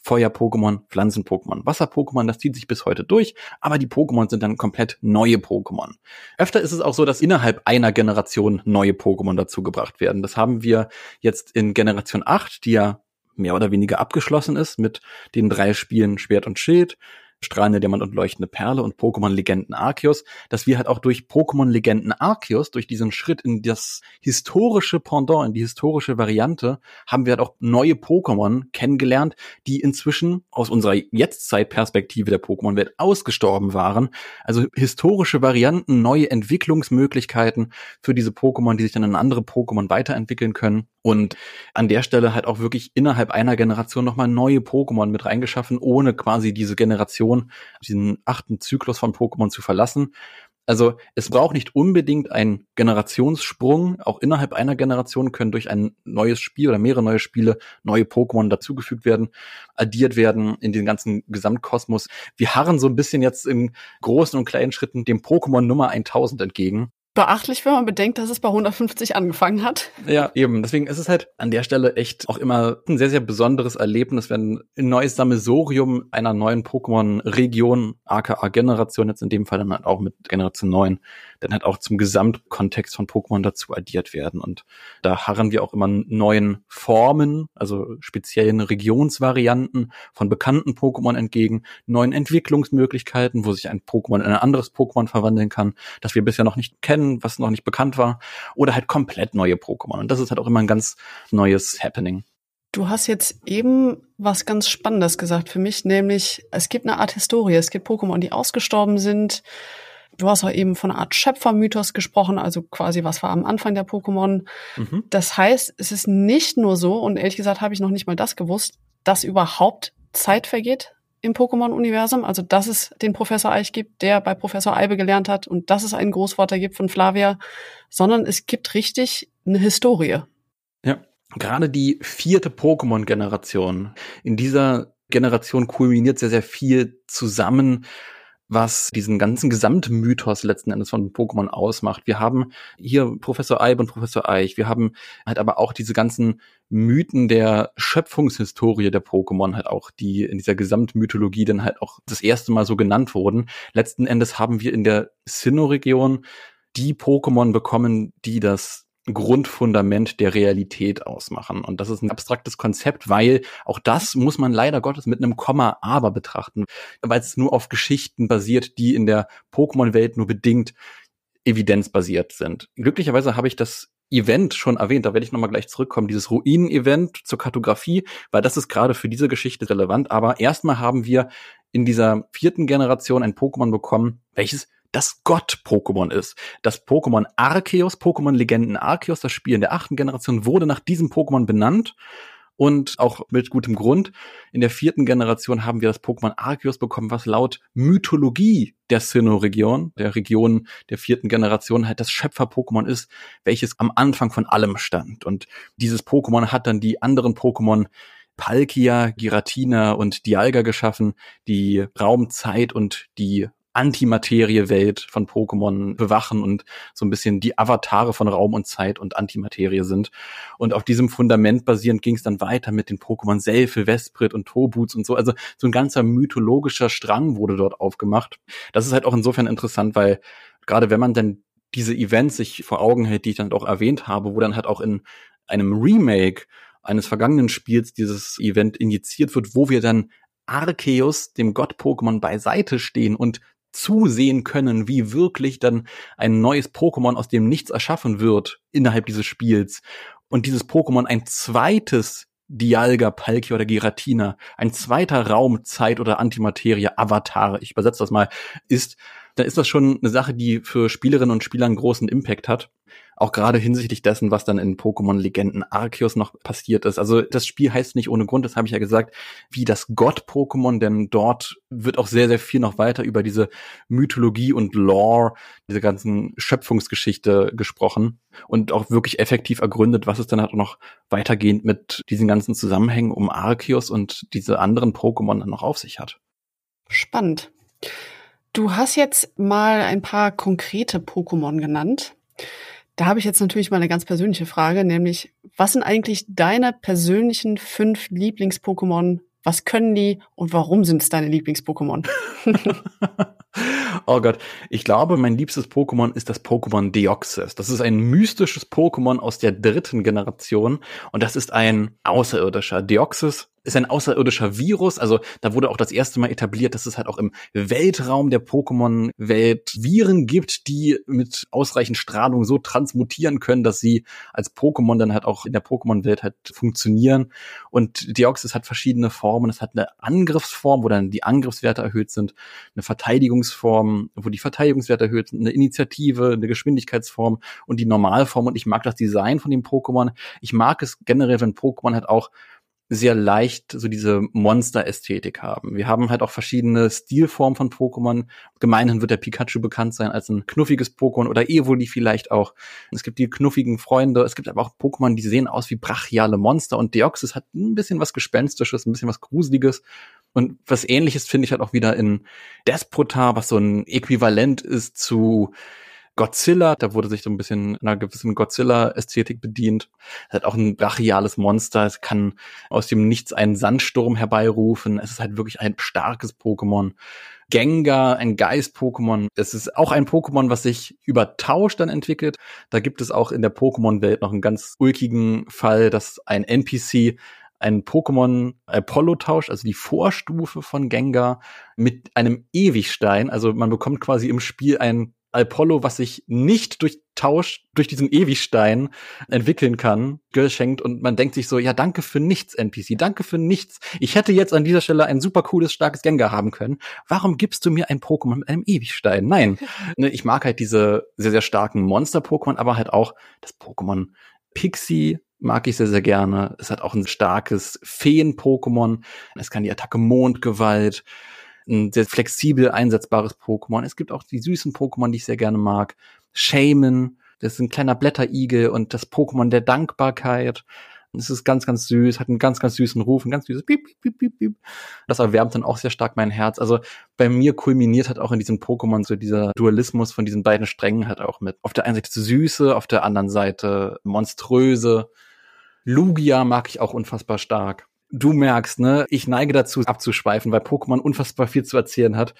Feuer-Pokémon, Pflanzen-Pokémon, Wasser-Pokémon, das zieht sich bis heute durch, aber die Pokémon sind dann komplett neue Pokémon. Öfter ist es auch so, dass innerhalb einer Generation neue Pokémon dazugebracht werden. Das haben wir jetzt in Generation 8, die ja mehr oder weniger abgeschlossen ist mit den drei Spielen Schwert und Schild, strahlende Diamant und leuchtende Perle und Pokémon Legenden Arceus, dass wir halt auch durch Pokémon Legenden Arceus, durch diesen Schritt in das historische Pendant, in die historische Variante, haben wir halt auch neue Pokémon kennengelernt, die inzwischen aus unserer Jetztzeitperspektive der Pokémon-Welt ausgestorben waren. Also historische Varianten, neue Entwicklungsmöglichkeiten für diese Pokémon, die sich dann in andere Pokémon weiterentwickeln können. Und an der Stelle halt auch wirklich innerhalb einer Generation nochmal neue Pokémon mit reingeschaffen, ohne quasi diese Generation, diesen achten Zyklus von Pokémon zu verlassen. Also es braucht nicht unbedingt einen Generationssprung. Auch innerhalb einer Generation können durch ein neues Spiel oder mehrere neue Spiele neue Pokémon dazugefügt werden, addiert werden in den ganzen Gesamtkosmos. Wir harren so ein bisschen jetzt in großen und kleinen Schritten dem Pokémon Nummer 1000 entgegen beachtlich, wenn man bedenkt, dass es bei 150 angefangen hat. Ja, eben. Deswegen ist es halt an der Stelle echt auch immer ein sehr, sehr besonderes Erlebnis, wenn ein neues Sammelsorium einer neuen Pokémon-Region, aka Generation, jetzt in dem Fall dann halt auch mit Generation 9, dann halt auch zum Gesamtkontext von Pokémon dazu addiert werden. Und da harren wir auch immer neuen Formen, also speziellen Regionsvarianten von bekannten Pokémon entgegen, neuen Entwicklungsmöglichkeiten, wo sich ein Pokémon in ein anderes Pokémon verwandeln kann, das wir bisher noch nicht kennen, was noch nicht bekannt war, oder halt komplett neue Pokémon. Und das ist halt auch immer ein ganz neues Happening. Du hast jetzt eben was ganz Spannendes gesagt für mich, nämlich es gibt eine Art Historie. Es gibt Pokémon, die ausgestorben sind, Du hast auch eben von einer Art Schöpfermythos gesprochen, also quasi was war am Anfang der Pokémon. Mhm. Das heißt, es ist nicht nur so, und ehrlich gesagt habe ich noch nicht mal das gewusst, dass überhaupt Zeit vergeht im Pokémon-Universum, also dass es den Professor Eich gibt, der bei Professor Eibe gelernt hat und dass es einen Großvater gibt von Flavia, sondern es gibt richtig eine Historie. Ja, gerade die vierte Pokémon-Generation. In dieser Generation kulminiert sehr, sehr viel zusammen was diesen ganzen Gesamtmythos letzten Endes von Pokémon ausmacht. Wir haben hier Professor Eib und Professor Eich. Wir haben halt aber auch diese ganzen Mythen der Schöpfungshistorie der Pokémon halt auch, die in dieser Gesamtmythologie dann halt auch das erste Mal so genannt wurden. Letzten Endes haben wir in der Sinnoh-Region die Pokémon bekommen, die das Grundfundament der Realität ausmachen. Und das ist ein abstraktes Konzept, weil auch das muss man leider Gottes mit einem Komma aber betrachten, weil es nur auf Geschichten basiert, die in der Pokémon-Welt nur bedingt evidenzbasiert sind. Glücklicherweise habe ich das Event schon erwähnt, da werde ich nochmal gleich zurückkommen, dieses Ruinen-Event zur Kartografie, weil das ist gerade für diese Geschichte relevant. Aber erstmal haben wir in dieser vierten Generation ein Pokémon bekommen, welches das Gott-Pokémon ist. Das Pokémon Arceus, Pokémon Legenden Arceus, das Spiel in der achten Generation, wurde nach diesem Pokémon benannt. Und auch mit gutem Grund. In der vierten Generation haben wir das Pokémon Arceus bekommen, was laut Mythologie der Sinnoh-Region, der Region der vierten Generation, halt das Schöpfer-Pokémon ist, welches am Anfang von allem stand. Und dieses Pokémon hat dann die anderen Pokémon Palkia, Giratina und Dialga geschaffen, die Raum, Zeit und die Antimaterie-Welt von Pokémon bewachen und so ein bisschen die Avatare von Raum und Zeit und Antimaterie sind. Und auf diesem Fundament basierend ging es dann weiter mit den Pokémon Selfie, Vesprit und Tobuts und so. Also so ein ganzer mythologischer Strang wurde dort aufgemacht. Das ist halt auch insofern interessant, weil gerade wenn man dann diese Events sich vor Augen hält, die ich dann auch erwähnt habe, wo dann halt auch in einem Remake eines vergangenen Spiels dieses Event injiziert wird, wo wir dann Arceus, dem Gott-Pokémon, beiseite stehen und zusehen können, wie wirklich dann ein neues Pokémon aus dem Nichts erschaffen wird innerhalb dieses Spiels. Und dieses Pokémon ein zweites Dialga, Palkia oder Giratina, ein zweiter Raum, Zeit oder Antimaterie, Avatar, ich übersetze das mal, ist, dann ist das schon eine Sache, die für Spielerinnen und Spieler einen großen Impact hat. Auch gerade hinsichtlich dessen, was dann in Pokémon Legenden Arceus noch passiert ist. Also das Spiel heißt nicht ohne Grund, das habe ich ja gesagt, wie das Gott-Pokémon, denn dort wird auch sehr, sehr viel noch weiter über diese Mythologie und Lore, diese ganzen Schöpfungsgeschichte gesprochen und auch wirklich effektiv ergründet, was es dann halt auch noch weitergehend mit diesen ganzen Zusammenhängen um Arceus und diese anderen Pokémon dann noch auf sich hat. Spannend. Du hast jetzt mal ein paar konkrete Pokémon genannt. Da habe ich jetzt natürlich mal eine ganz persönliche Frage, nämlich was sind eigentlich deine persönlichen fünf Lieblings-Pokémon? Was können die und warum sind es deine Lieblings-Pokémon? [laughs] oh Gott, ich glaube, mein liebstes Pokémon ist das Pokémon Deoxys. Das ist ein mystisches Pokémon aus der dritten Generation und das ist ein Außerirdischer. Deoxys ist ein außerirdischer Virus. Also da wurde auch das erste Mal etabliert, dass es halt auch im Weltraum der Pokémon-Welt Viren gibt, die mit ausreichend Strahlung so transmutieren können, dass sie als Pokémon dann halt auch in der Pokémon-Welt halt funktionieren. Und Deoxys hat verschiedene Formen. Es hat eine Angriffsform, wo dann die Angriffswerte erhöht sind, eine Verteidigungsform, wo die Verteidigungswerte erhöht sind, eine Initiative, eine Geschwindigkeitsform und die Normalform. Und ich mag das Design von dem Pokémon. Ich mag es generell, wenn Pokémon halt auch sehr leicht so diese Monster-Ästhetik haben. Wir haben halt auch verschiedene Stilformen von Pokémon. Gemeinhin wird der Pikachu bekannt sein als ein knuffiges Pokémon oder Evoli vielleicht auch. Es gibt die knuffigen Freunde. Es gibt aber auch Pokémon, die sehen aus wie brachiale Monster und Deoxys hat ein bisschen was Gespenstisches, ein bisschen was Gruseliges. Und was ähnliches finde ich halt auch wieder in Despotar, was so ein Äquivalent ist zu Godzilla, da wurde sich so ein bisschen einer gewissen Godzilla-Ästhetik bedient. Es hat auch ein brachiales Monster, es kann aus dem Nichts einen Sandsturm herbeirufen. Es ist halt wirklich ein starkes Pokémon. Gengar, ein Geist-Pokémon. Es ist auch ein Pokémon, was sich über Tausch dann entwickelt. Da gibt es auch in der Pokémon-Welt noch einen ganz ulkigen Fall, dass ein NPC ein Pokémon Apollo tauscht, also die Vorstufe von Gengar, mit einem Ewigstein. Also man bekommt quasi im Spiel ein Apollo, was sich nicht durch Tausch, durch diesen Ewigstein entwickeln kann, geschenkt und man denkt sich so, ja, danke für nichts, NPC, danke für nichts. Ich hätte jetzt an dieser Stelle ein super cooles, starkes Gengar haben können. Warum gibst du mir ein Pokémon mit einem Ewigstein? Nein. [laughs] Ne, ich mag halt diese sehr, sehr starken Monster-Pokémon, aber halt auch das Pokémon Pixie, mag ich sehr, sehr gerne. Es hat auch ein starkes Feen-Pokémon. Es kann die Attacke Mondgewalt ein sehr flexibel einsetzbares Pokémon. Es gibt auch die süßen Pokémon, die ich sehr gerne mag. Shaman, das ist ein kleiner Blätterigel und das Pokémon der Dankbarkeit. Es ist ganz, ganz süß, hat einen ganz, ganz süßen Ruf, ein ganz süßes Piep, Piep, Piep, Piep. Das erwärmt dann auch sehr stark mein Herz. Also bei mir kulminiert hat auch in diesem Pokémon so dieser Dualismus von diesen beiden Strängen halt auch mit. Auf der einen Seite Süße, auf der anderen Seite Monströse. Lugia mag ich auch unfassbar stark du merkst, ne, ich neige dazu abzuschweifen, weil Pokémon unfassbar viel zu erzählen hat.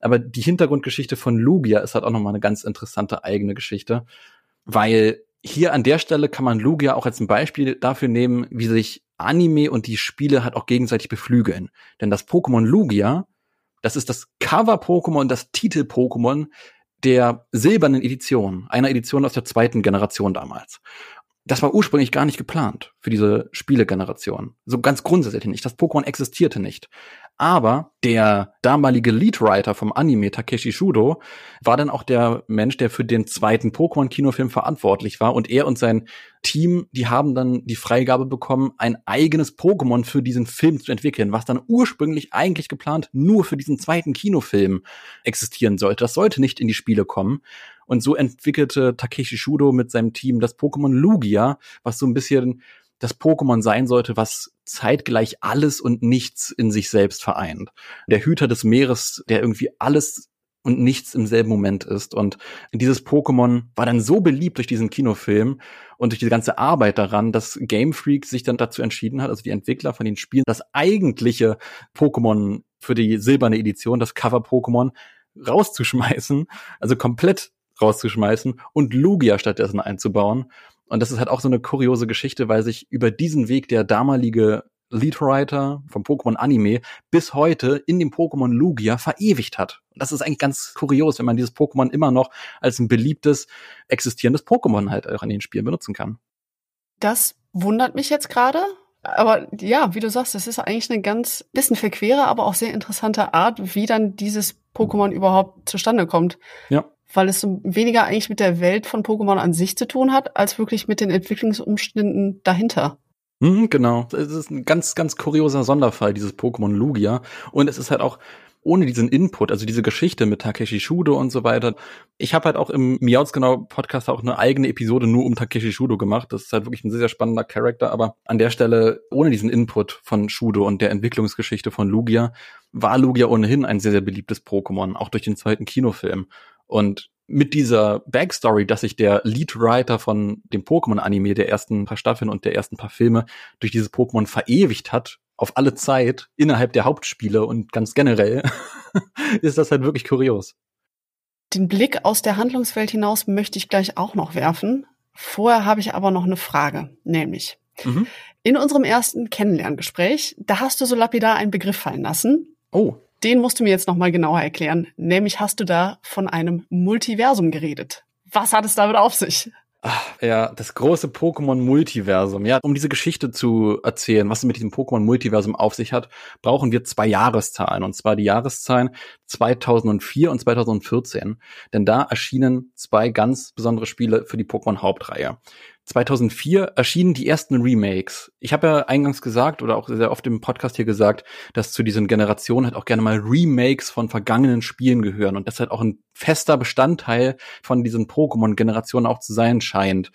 Aber die Hintergrundgeschichte von Lugia ist halt auch nochmal eine ganz interessante eigene Geschichte, weil hier an der Stelle kann man Lugia auch als ein Beispiel dafür nehmen, wie sich Anime und die Spiele halt auch gegenseitig beflügeln. Denn das Pokémon Lugia, das ist das Cover-Pokémon, das Titel-Pokémon der silbernen Edition, einer Edition aus der zweiten Generation damals das war ursprünglich gar nicht geplant für diese Spielegeneration. So ganz grundsätzlich nicht. Das Pokémon existierte nicht. Aber der damalige Leadwriter vom Anime, Takeshi Shudo, war dann auch der Mensch, der für den zweiten Pokémon-Kinofilm verantwortlich war. Und er und sein Team, die haben dann die Freigabe bekommen, ein eigenes Pokémon für diesen Film zu entwickeln, was dann ursprünglich eigentlich geplant nur für diesen zweiten Kinofilm existieren sollte. Das sollte nicht in die Spiele kommen. Und so entwickelte Takeshi Shudo mit seinem Team das Pokémon Lugia, was so ein bisschen das Pokémon sein sollte, was zeitgleich alles und nichts in sich selbst vereint. Der Hüter des Meeres, der irgendwie alles und nichts im selben Moment ist. Und dieses Pokémon war dann so beliebt durch diesen Kinofilm und durch die ganze Arbeit daran, dass Game Freak sich dann dazu entschieden hat, also die Entwickler von den Spielen, das eigentliche Pokémon für die silberne Edition, das Cover Pokémon, rauszuschmeißen, also komplett rauszuschmeißen und Lugia stattdessen einzubauen. Und das ist halt auch so eine kuriose Geschichte, weil sich über diesen Weg der damalige Leadwriter vom Pokémon Anime bis heute in dem Pokémon Lugia verewigt hat. Und das ist eigentlich ganz kurios, wenn man dieses Pokémon immer noch als ein beliebtes, existierendes Pokémon halt auch in den Spielen benutzen kann. Das wundert mich jetzt gerade. Aber ja, wie du sagst, das ist eigentlich eine ganz bisschen verquere, aber auch sehr interessante Art, wie dann dieses Pokémon überhaupt zustande kommt. Ja. Weil es so weniger eigentlich mit der Welt von Pokémon an sich zu tun hat, als wirklich mit den Entwicklungsumständen dahinter. Mhm, genau. Es ist ein ganz, ganz kurioser Sonderfall, dieses Pokémon Lugia. Und es ist halt auch ohne diesen Input, also diese Geschichte mit Takeshi Shudo und so weiter. Ich habe halt auch im Miauts genau Podcast auch eine eigene Episode nur um Takeshi Shudo gemacht. Das ist halt wirklich ein sehr, sehr spannender Charakter, aber an der Stelle, ohne diesen Input von Shudo und der Entwicklungsgeschichte von Lugia, war Lugia ohnehin ein sehr, sehr beliebtes Pokémon, auch durch den zweiten Kinofilm. Und mit dieser Backstory, dass sich der Leadwriter von dem Pokémon-Anime der ersten paar Staffeln und der ersten paar Filme durch dieses Pokémon verewigt hat, auf alle Zeit, innerhalb der Hauptspiele und ganz generell, [laughs] ist das halt wirklich kurios. Den Blick aus der Handlungswelt hinaus möchte ich gleich auch noch werfen. Vorher habe ich aber noch eine Frage, nämlich mhm. in unserem ersten Kennenlerngespräch, da hast du so lapidar einen Begriff fallen lassen. Oh den musst du mir jetzt nochmal genauer erklären. Nämlich hast du da von einem Multiversum geredet. Was hat es damit auf sich? Ach, ja, das große Pokémon-Multiversum. Ja, um diese Geschichte zu erzählen, was es mit diesem Pokémon-Multiversum auf sich hat, brauchen wir zwei Jahreszahlen. Und zwar die Jahreszahlen 2004 und 2014. Denn da erschienen zwei ganz besondere Spiele für die Pokémon-Hauptreihe. 2004 erschienen die ersten Remakes. Ich habe ja eingangs gesagt oder auch sehr oft im Podcast hier gesagt, dass zu diesen Generationen halt auch gerne mal Remakes von vergangenen Spielen gehören und das halt auch ein fester Bestandteil von diesen Pokémon-Generationen auch zu sein scheint.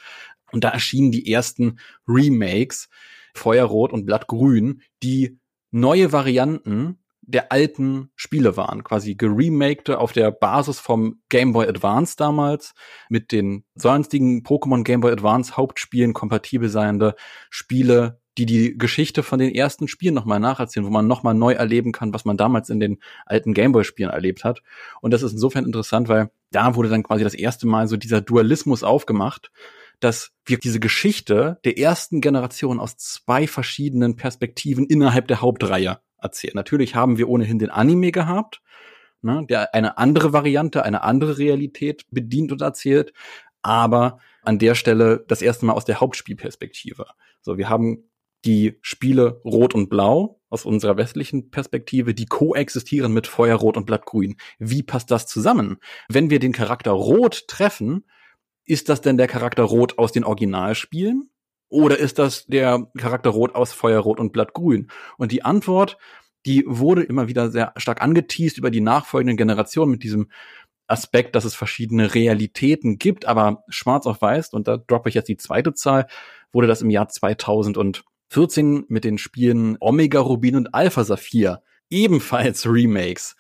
Und da erschienen die ersten Remakes, Feuerrot und Blattgrün, die neue Varianten der alten Spiele waren, quasi geremakte auf der Basis vom Game Boy Advance damals, mit den sonstigen Pokémon Game Boy Advance Hauptspielen kompatibel seiende Spiele, die die Geschichte von den ersten Spielen nochmal nacherzählen, wo man nochmal neu erleben kann, was man damals in den alten Gameboy-Spielen erlebt hat. Und das ist insofern interessant, weil da wurde dann quasi das erste Mal so dieser Dualismus aufgemacht, dass wir diese Geschichte der ersten Generation aus zwei verschiedenen Perspektiven innerhalb der Hauptreihe erzählen. Natürlich haben wir ohnehin den Anime gehabt, ne, der eine andere Variante, eine andere Realität bedient und erzählt, aber an der Stelle das erste Mal aus der Hauptspielperspektive. So, wir haben die Spiele Rot und Blau aus unserer westlichen Perspektive, die koexistieren mit Feuerrot und Blattgrün. Wie passt das zusammen? Wenn wir den Charakter Rot treffen, ist das denn der Charakter Rot aus den Originalspielen? Oder ist das der Charakter Rot aus Feuerrot und Blattgrün? Und die Antwort, die wurde immer wieder sehr stark angeteased über die nachfolgenden Generationen mit diesem Aspekt, dass es verschiedene Realitäten gibt, aber schwarz auf weiß, und da droppe ich jetzt die zweite Zahl, wurde das im Jahr 2014 mit den Spielen Omega Rubin und Alpha Saphir ebenfalls Remakes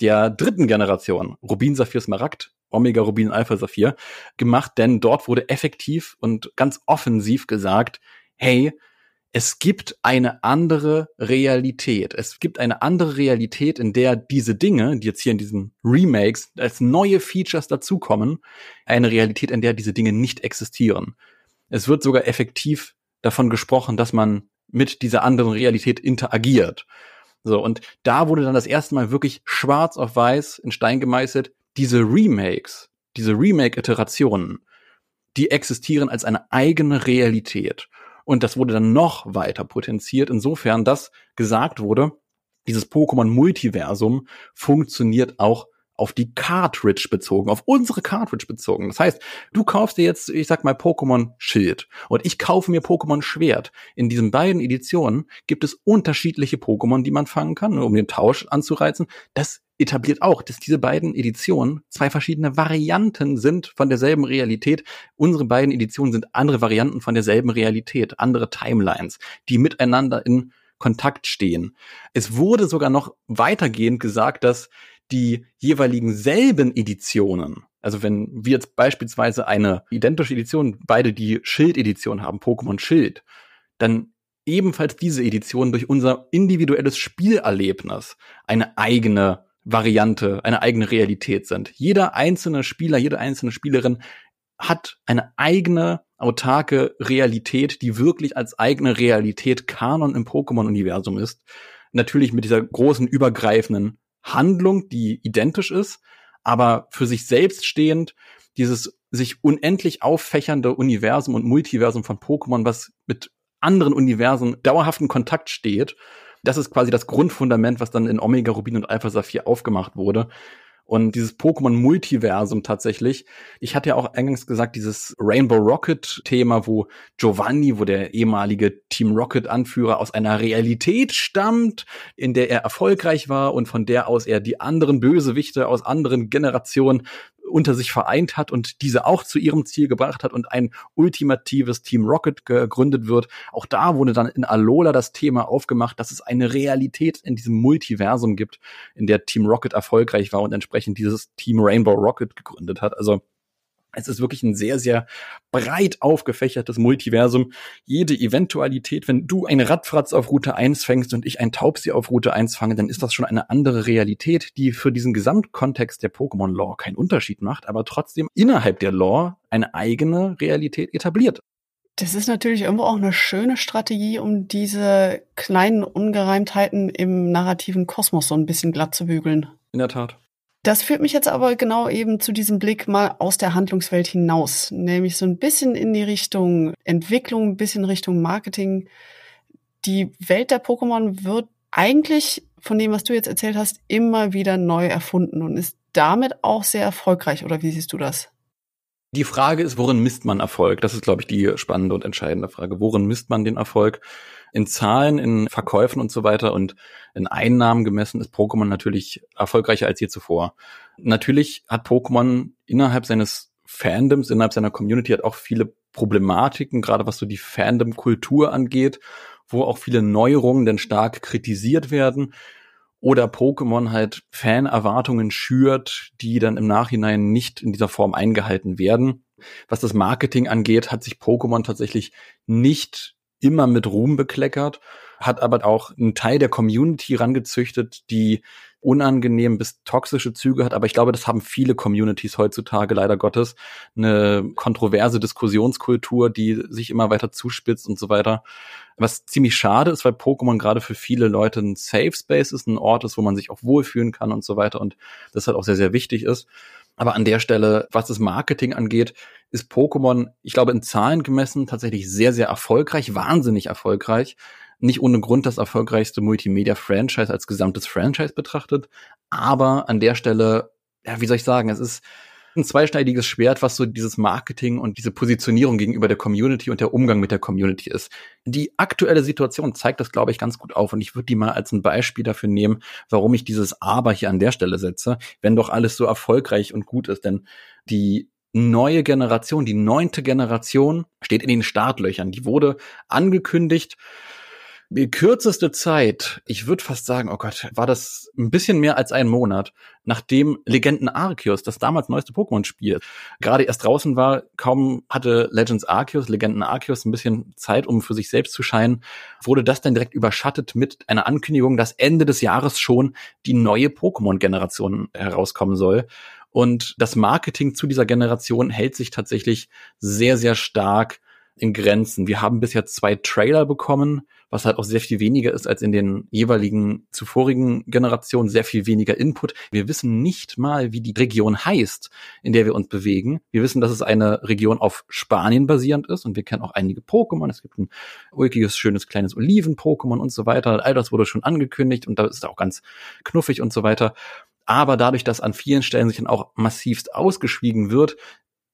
der dritten Generation, Rubin Saphir Smaragd, Omega Rubin Alpha Saphir, gemacht, denn dort wurde effektiv und ganz offensiv gesagt, hey, es gibt eine andere Realität. Es gibt eine andere Realität, in der diese Dinge, die jetzt hier in diesen Remakes als neue Features dazukommen, eine Realität, in der diese Dinge nicht existieren. Es wird sogar effektiv davon gesprochen, dass man mit dieser anderen Realität interagiert. So, und da wurde dann das erste Mal wirklich schwarz auf weiß in Stein gemeißelt, diese Remakes, diese Remake-Iterationen, die existieren als eine eigene Realität. Und das wurde dann noch weiter potenziert, insofern, dass gesagt wurde, dieses Pokémon-Multiversum funktioniert auch auf die Cartridge bezogen, auf unsere Cartridge bezogen. Das heißt, du kaufst dir jetzt, ich sag mal, Pokémon Schild und ich kaufe mir Pokémon Schwert. In diesen beiden Editionen gibt es unterschiedliche Pokémon, die man fangen kann, um den Tausch anzureizen. Das etabliert auch, dass diese beiden Editionen zwei verschiedene Varianten sind von derselben Realität. Unsere beiden Editionen sind andere Varianten von derselben Realität, andere Timelines, die miteinander in Kontakt stehen. Es wurde sogar noch weitergehend gesagt, dass die jeweiligen selben Editionen, also wenn wir jetzt beispielsweise eine identische Edition, beide die Schild-Edition haben, Pokémon Schild, dann ebenfalls diese Edition durch unser individuelles Spielerlebnis eine eigene Variante, eine eigene Realität sind. Jeder einzelne Spieler, jede einzelne Spielerin hat eine eigene autarke Realität, die wirklich als eigene Realität Kanon im Pokémon-Universum ist. Natürlich mit dieser großen übergreifenden Handlung, die identisch ist, aber für sich selbst stehend, dieses sich unendlich auffächernde Universum und Multiversum von Pokémon, was mit anderen Universen dauerhaften Kontakt steht. Das ist quasi das Grundfundament, was dann in Omega Rubin und Alpha Saphir aufgemacht wurde. Und dieses Pokémon-Multiversum tatsächlich. Ich hatte ja auch eingangs gesagt, dieses Rainbow Rocket-Thema, wo Giovanni, wo der ehemalige Team Rocket-Anführer aus einer Realität stammt, in der er erfolgreich war und von der aus er die anderen Bösewichte aus anderen Generationen unter sich vereint hat und diese auch zu ihrem Ziel gebracht hat und ein ultimatives Team Rocket gegründet wird. Auch da wurde dann in Alola das Thema aufgemacht, dass es eine Realität in diesem Multiversum gibt, in der Team Rocket erfolgreich war und entsprechend dieses Team Rainbow Rocket gegründet hat. Also es ist wirklich ein sehr, sehr breit aufgefächertes Multiversum. Jede Eventualität, wenn du ein Radfratz auf Route 1 fängst und ich ein Taubsi auf Route 1 fange, dann ist das schon eine andere Realität, die für diesen Gesamtkontext der Pokémon-Lore keinen Unterschied macht, aber trotzdem innerhalb der Lore eine eigene Realität etabliert. Das ist natürlich irgendwo auch eine schöne Strategie, um diese kleinen Ungereimtheiten im narrativen Kosmos so ein bisschen glatt zu bügeln. In der Tat. Das führt mich jetzt aber genau eben zu diesem Blick mal aus der Handlungswelt hinaus, nämlich so ein bisschen in die Richtung Entwicklung, ein bisschen Richtung Marketing. Die Welt der Pokémon wird eigentlich von dem, was du jetzt erzählt hast, immer wieder neu erfunden und ist damit auch sehr erfolgreich. Oder wie siehst du das? Die Frage ist, worin misst man Erfolg? Das ist, glaube ich, die spannende und entscheidende Frage. Worin misst man den Erfolg? in Zahlen, in Verkäufen und so weiter und in Einnahmen gemessen ist Pokémon natürlich erfolgreicher als je zuvor. Natürlich hat Pokémon innerhalb seines Fandoms, innerhalb seiner Community hat auch viele Problematiken, gerade was so die Fandom-Kultur angeht, wo auch viele Neuerungen denn stark kritisiert werden oder Pokémon halt Fan-Erwartungen schürt, die dann im Nachhinein nicht in dieser Form eingehalten werden. Was das Marketing angeht, hat sich Pokémon tatsächlich nicht immer mit Ruhm bekleckert, hat aber auch einen Teil der Community rangezüchtet, die unangenehm bis toxische Züge hat. Aber ich glaube, das haben viele Communities heutzutage leider Gottes. Eine kontroverse Diskussionskultur, die sich immer weiter zuspitzt und so weiter. Was ziemlich schade ist, weil Pokémon gerade für viele Leute ein Safe Space ist, ein Ort ist, wo man sich auch wohlfühlen kann und so weiter und das halt auch sehr, sehr wichtig ist. Aber an der Stelle, was das Marketing angeht, ist Pokémon, ich glaube, in Zahlen gemessen tatsächlich sehr, sehr erfolgreich, wahnsinnig erfolgreich. Nicht ohne Grund das erfolgreichste Multimedia-Franchise als gesamtes Franchise betrachtet. Aber an der Stelle, ja, wie soll ich sagen, es ist ein zweischneidiges Schwert, was so dieses Marketing und diese Positionierung gegenüber der Community und der Umgang mit der Community ist. Die aktuelle Situation zeigt das, glaube ich, ganz gut auf und ich würde die mal als ein Beispiel dafür nehmen, warum ich dieses Aber hier an der Stelle setze, wenn doch alles so erfolgreich und gut ist. Denn die neue Generation, die neunte Generation steht in den Startlöchern. Die wurde angekündigt kürzeste Zeit, ich würde fast sagen, oh Gott, war das ein bisschen mehr als ein Monat, nachdem Legenden Arceus, das damals neueste Pokémon-Spiel, gerade erst draußen war, kaum hatte Legends Arceus, Legenden Arceus ein bisschen Zeit, um für sich selbst zu scheinen, wurde das dann direkt überschattet mit einer Ankündigung, dass Ende des Jahres schon die neue Pokémon-Generation herauskommen soll. Und das Marketing zu dieser Generation hält sich tatsächlich sehr, sehr stark in Grenzen. Wir haben bisher zwei Trailer bekommen, was halt auch sehr viel weniger ist als in den jeweiligen zuvorigen Generationen, sehr viel weniger Input. Wir wissen nicht mal, wie die Region heißt, in der wir uns bewegen. Wir wissen, dass es eine Region auf Spanien basierend ist und wir kennen auch einige Pokémon. Es gibt ein ulkiges, schönes, kleines Oliven-Pokémon und so weiter. All das wurde schon angekündigt und da ist auch ganz knuffig und so weiter. Aber dadurch, dass an vielen Stellen sich dann auch massivst ausgeschwiegen wird,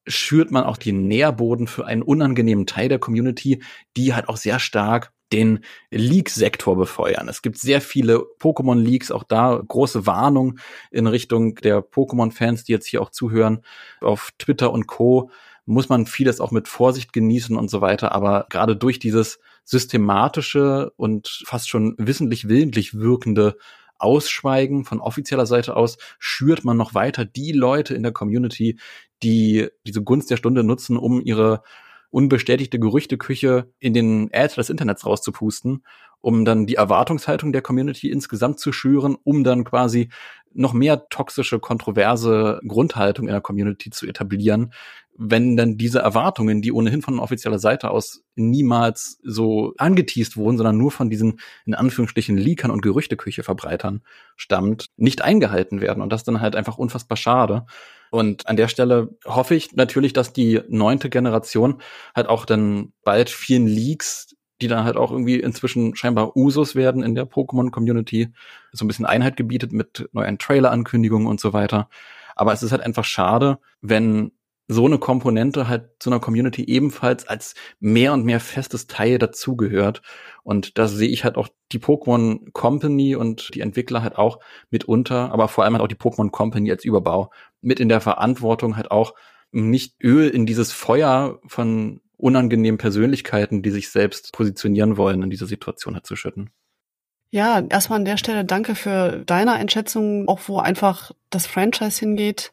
schürt man auch den Nährboden für einen unangenehmen Teil der Community, die halt auch sehr stark den Leak-Sektor befeuern. Es gibt sehr viele Pokémon-Leaks, auch da große Warnung in Richtung der Pokémon-Fans, die jetzt hier auch zuhören. Auf Twitter und Co. muss man vieles auch mit Vorsicht genießen und so weiter, aber gerade durch dieses systematische und fast schon wissentlich willentlich wirkende Ausschweigen von offizieller Seite aus schürt man noch weiter die Leute in der Community, die diese Gunst der Stunde nutzen, um ihre unbestätigte Gerüchteküche in den Äther des Internets rauszupusten, um dann die Erwartungshaltung der Community insgesamt zu schüren, um dann quasi noch mehr toxische, kontroverse Grundhaltung in der Community zu etablieren, wenn dann diese Erwartungen, die ohnehin von offizieller Seite aus niemals so angeteased wurden, sondern nur von diesen in Anführungsstrichen Leakern und Gerüchteküche-Verbreitern stammt, nicht eingehalten werden. Und das dann halt einfach unfassbar schade. Und an der Stelle hoffe ich natürlich, dass die neunte Generation halt auch dann bald vielen Leaks die dann halt auch irgendwie inzwischen scheinbar Usus werden in der Pokémon-Community, so ein bisschen Einheit gebietet mit neuen Trailer-Ankündigungen und so weiter. Aber es ist halt einfach schade, wenn so eine Komponente halt zu einer Community ebenfalls als mehr und mehr festes Teil dazugehört. Und da sehe ich halt auch die Pokémon Company und die Entwickler halt auch mitunter, aber vor allem halt auch die Pokémon Company als Überbau mit in der Verantwortung halt auch nicht Öl in dieses Feuer von unangenehmen Persönlichkeiten, die sich selbst positionieren wollen, in dieser Situation halt zu schütten. Ja, erstmal an der Stelle danke für deine Einschätzung, auch wo einfach das Franchise hingeht.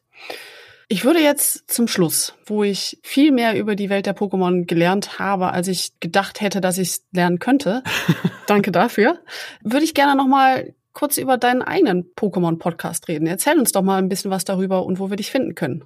Ich würde jetzt zum Schluss, wo ich viel mehr über die Welt der Pokémon gelernt habe, als ich gedacht hätte, dass ich es lernen könnte. [laughs] Danke dafür. Würde ich gerne noch mal kurz über deinen eigenen Pokémon-Podcast reden. Erzähl uns doch mal ein bisschen was darüber und wo wir dich finden können.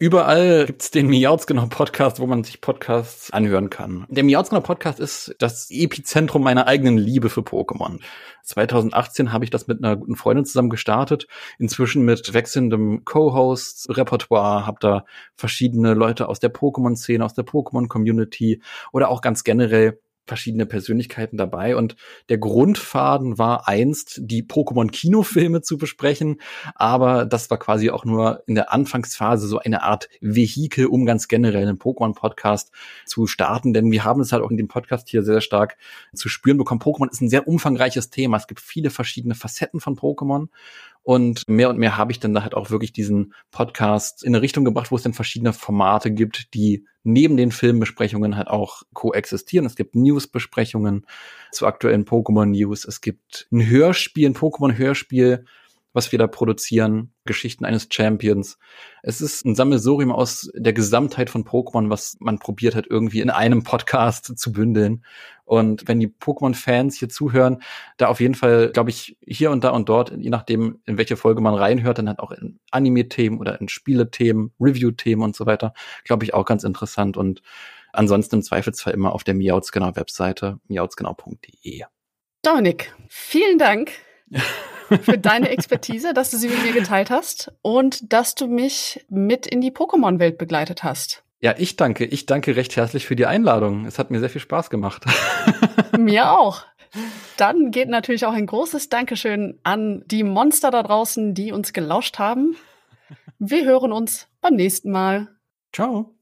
Überall gibt's den Miautsgenau Podcast, wo man sich Podcasts anhören kann. Der Miautsgenau Podcast ist das Epizentrum meiner eigenen Liebe für Pokémon. 2018 habe ich das mit einer guten Freundin zusammen gestartet. Inzwischen mit wechselndem Co-Host-Repertoire, habe da verschiedene Leute aus der Pokémon-Szene, aus der Pokémon-Community oder auch ganz generell verschiedene Persönlichkeiten dabei und der Grundfaden war einst, die Pokémon-Kinofilme zu besprechen, aber das war quasi auch nur in der Anfangsphase so eine Art Vehikel, um ganz generell einen Pokémon-Podcast zu starten, denn wir haben es halt auch in dem Podcast hier sehr stark zu spüren bekommen. Pokémon ist ein sehr umfangreiches Thema. Es gibt viele verschiedene Facetten von Pokémon und mehr und mehr habe ich dann da halt auch wirklich diesen Podcast in eine Richtung gebracht, wo es dann verschiedene Formate gibt, die neben den Filmbesprechungen halt auch koexistieren. Es gibt Newsbesprechungen zu aktuellen Pokémon-News. Es gibt ein Hörspiel, ein Pokémon-Hörspiel, was wir da produzieren, Geschichten eines Champions. Es ist ein Sammelsurium aus der Gesamtheit von Pokémon, was man probiert hat, irgendwie in einem Podcast [laughs] zu bündeln. Und wenn die Pokémon-Fans hier zuhören, da auf jeden Fall, glaube ich, hier und da und dort, je nachdem, in welche Folge man reinhört, dann halt auch in Anime-Themen oder in Spiele-Themen, Review-Themen und so weiter, glaube ich, auch ganz interessant. Und ansonsten im Zweifelsfall immer auf der Miautsgenau-Webseite, miautsgenau.de. Dominik, vielen Dank [laughs] für deine Expertise, dass du sie mit mir geteilt hast und dass du mich mit in die Pokémon-Welt begleitet hast. Ja, ich danke. Ich danke recht herzlich für die Einladung. Es hat mir sehr viel Spaß gemacht. [laughs] mir auch. Dann geht natürlich auch ein großes Dankeschön an die Monster da draußen, die uns gelauscht haben. Wir hören uns beim nächsten Mal. Ciao.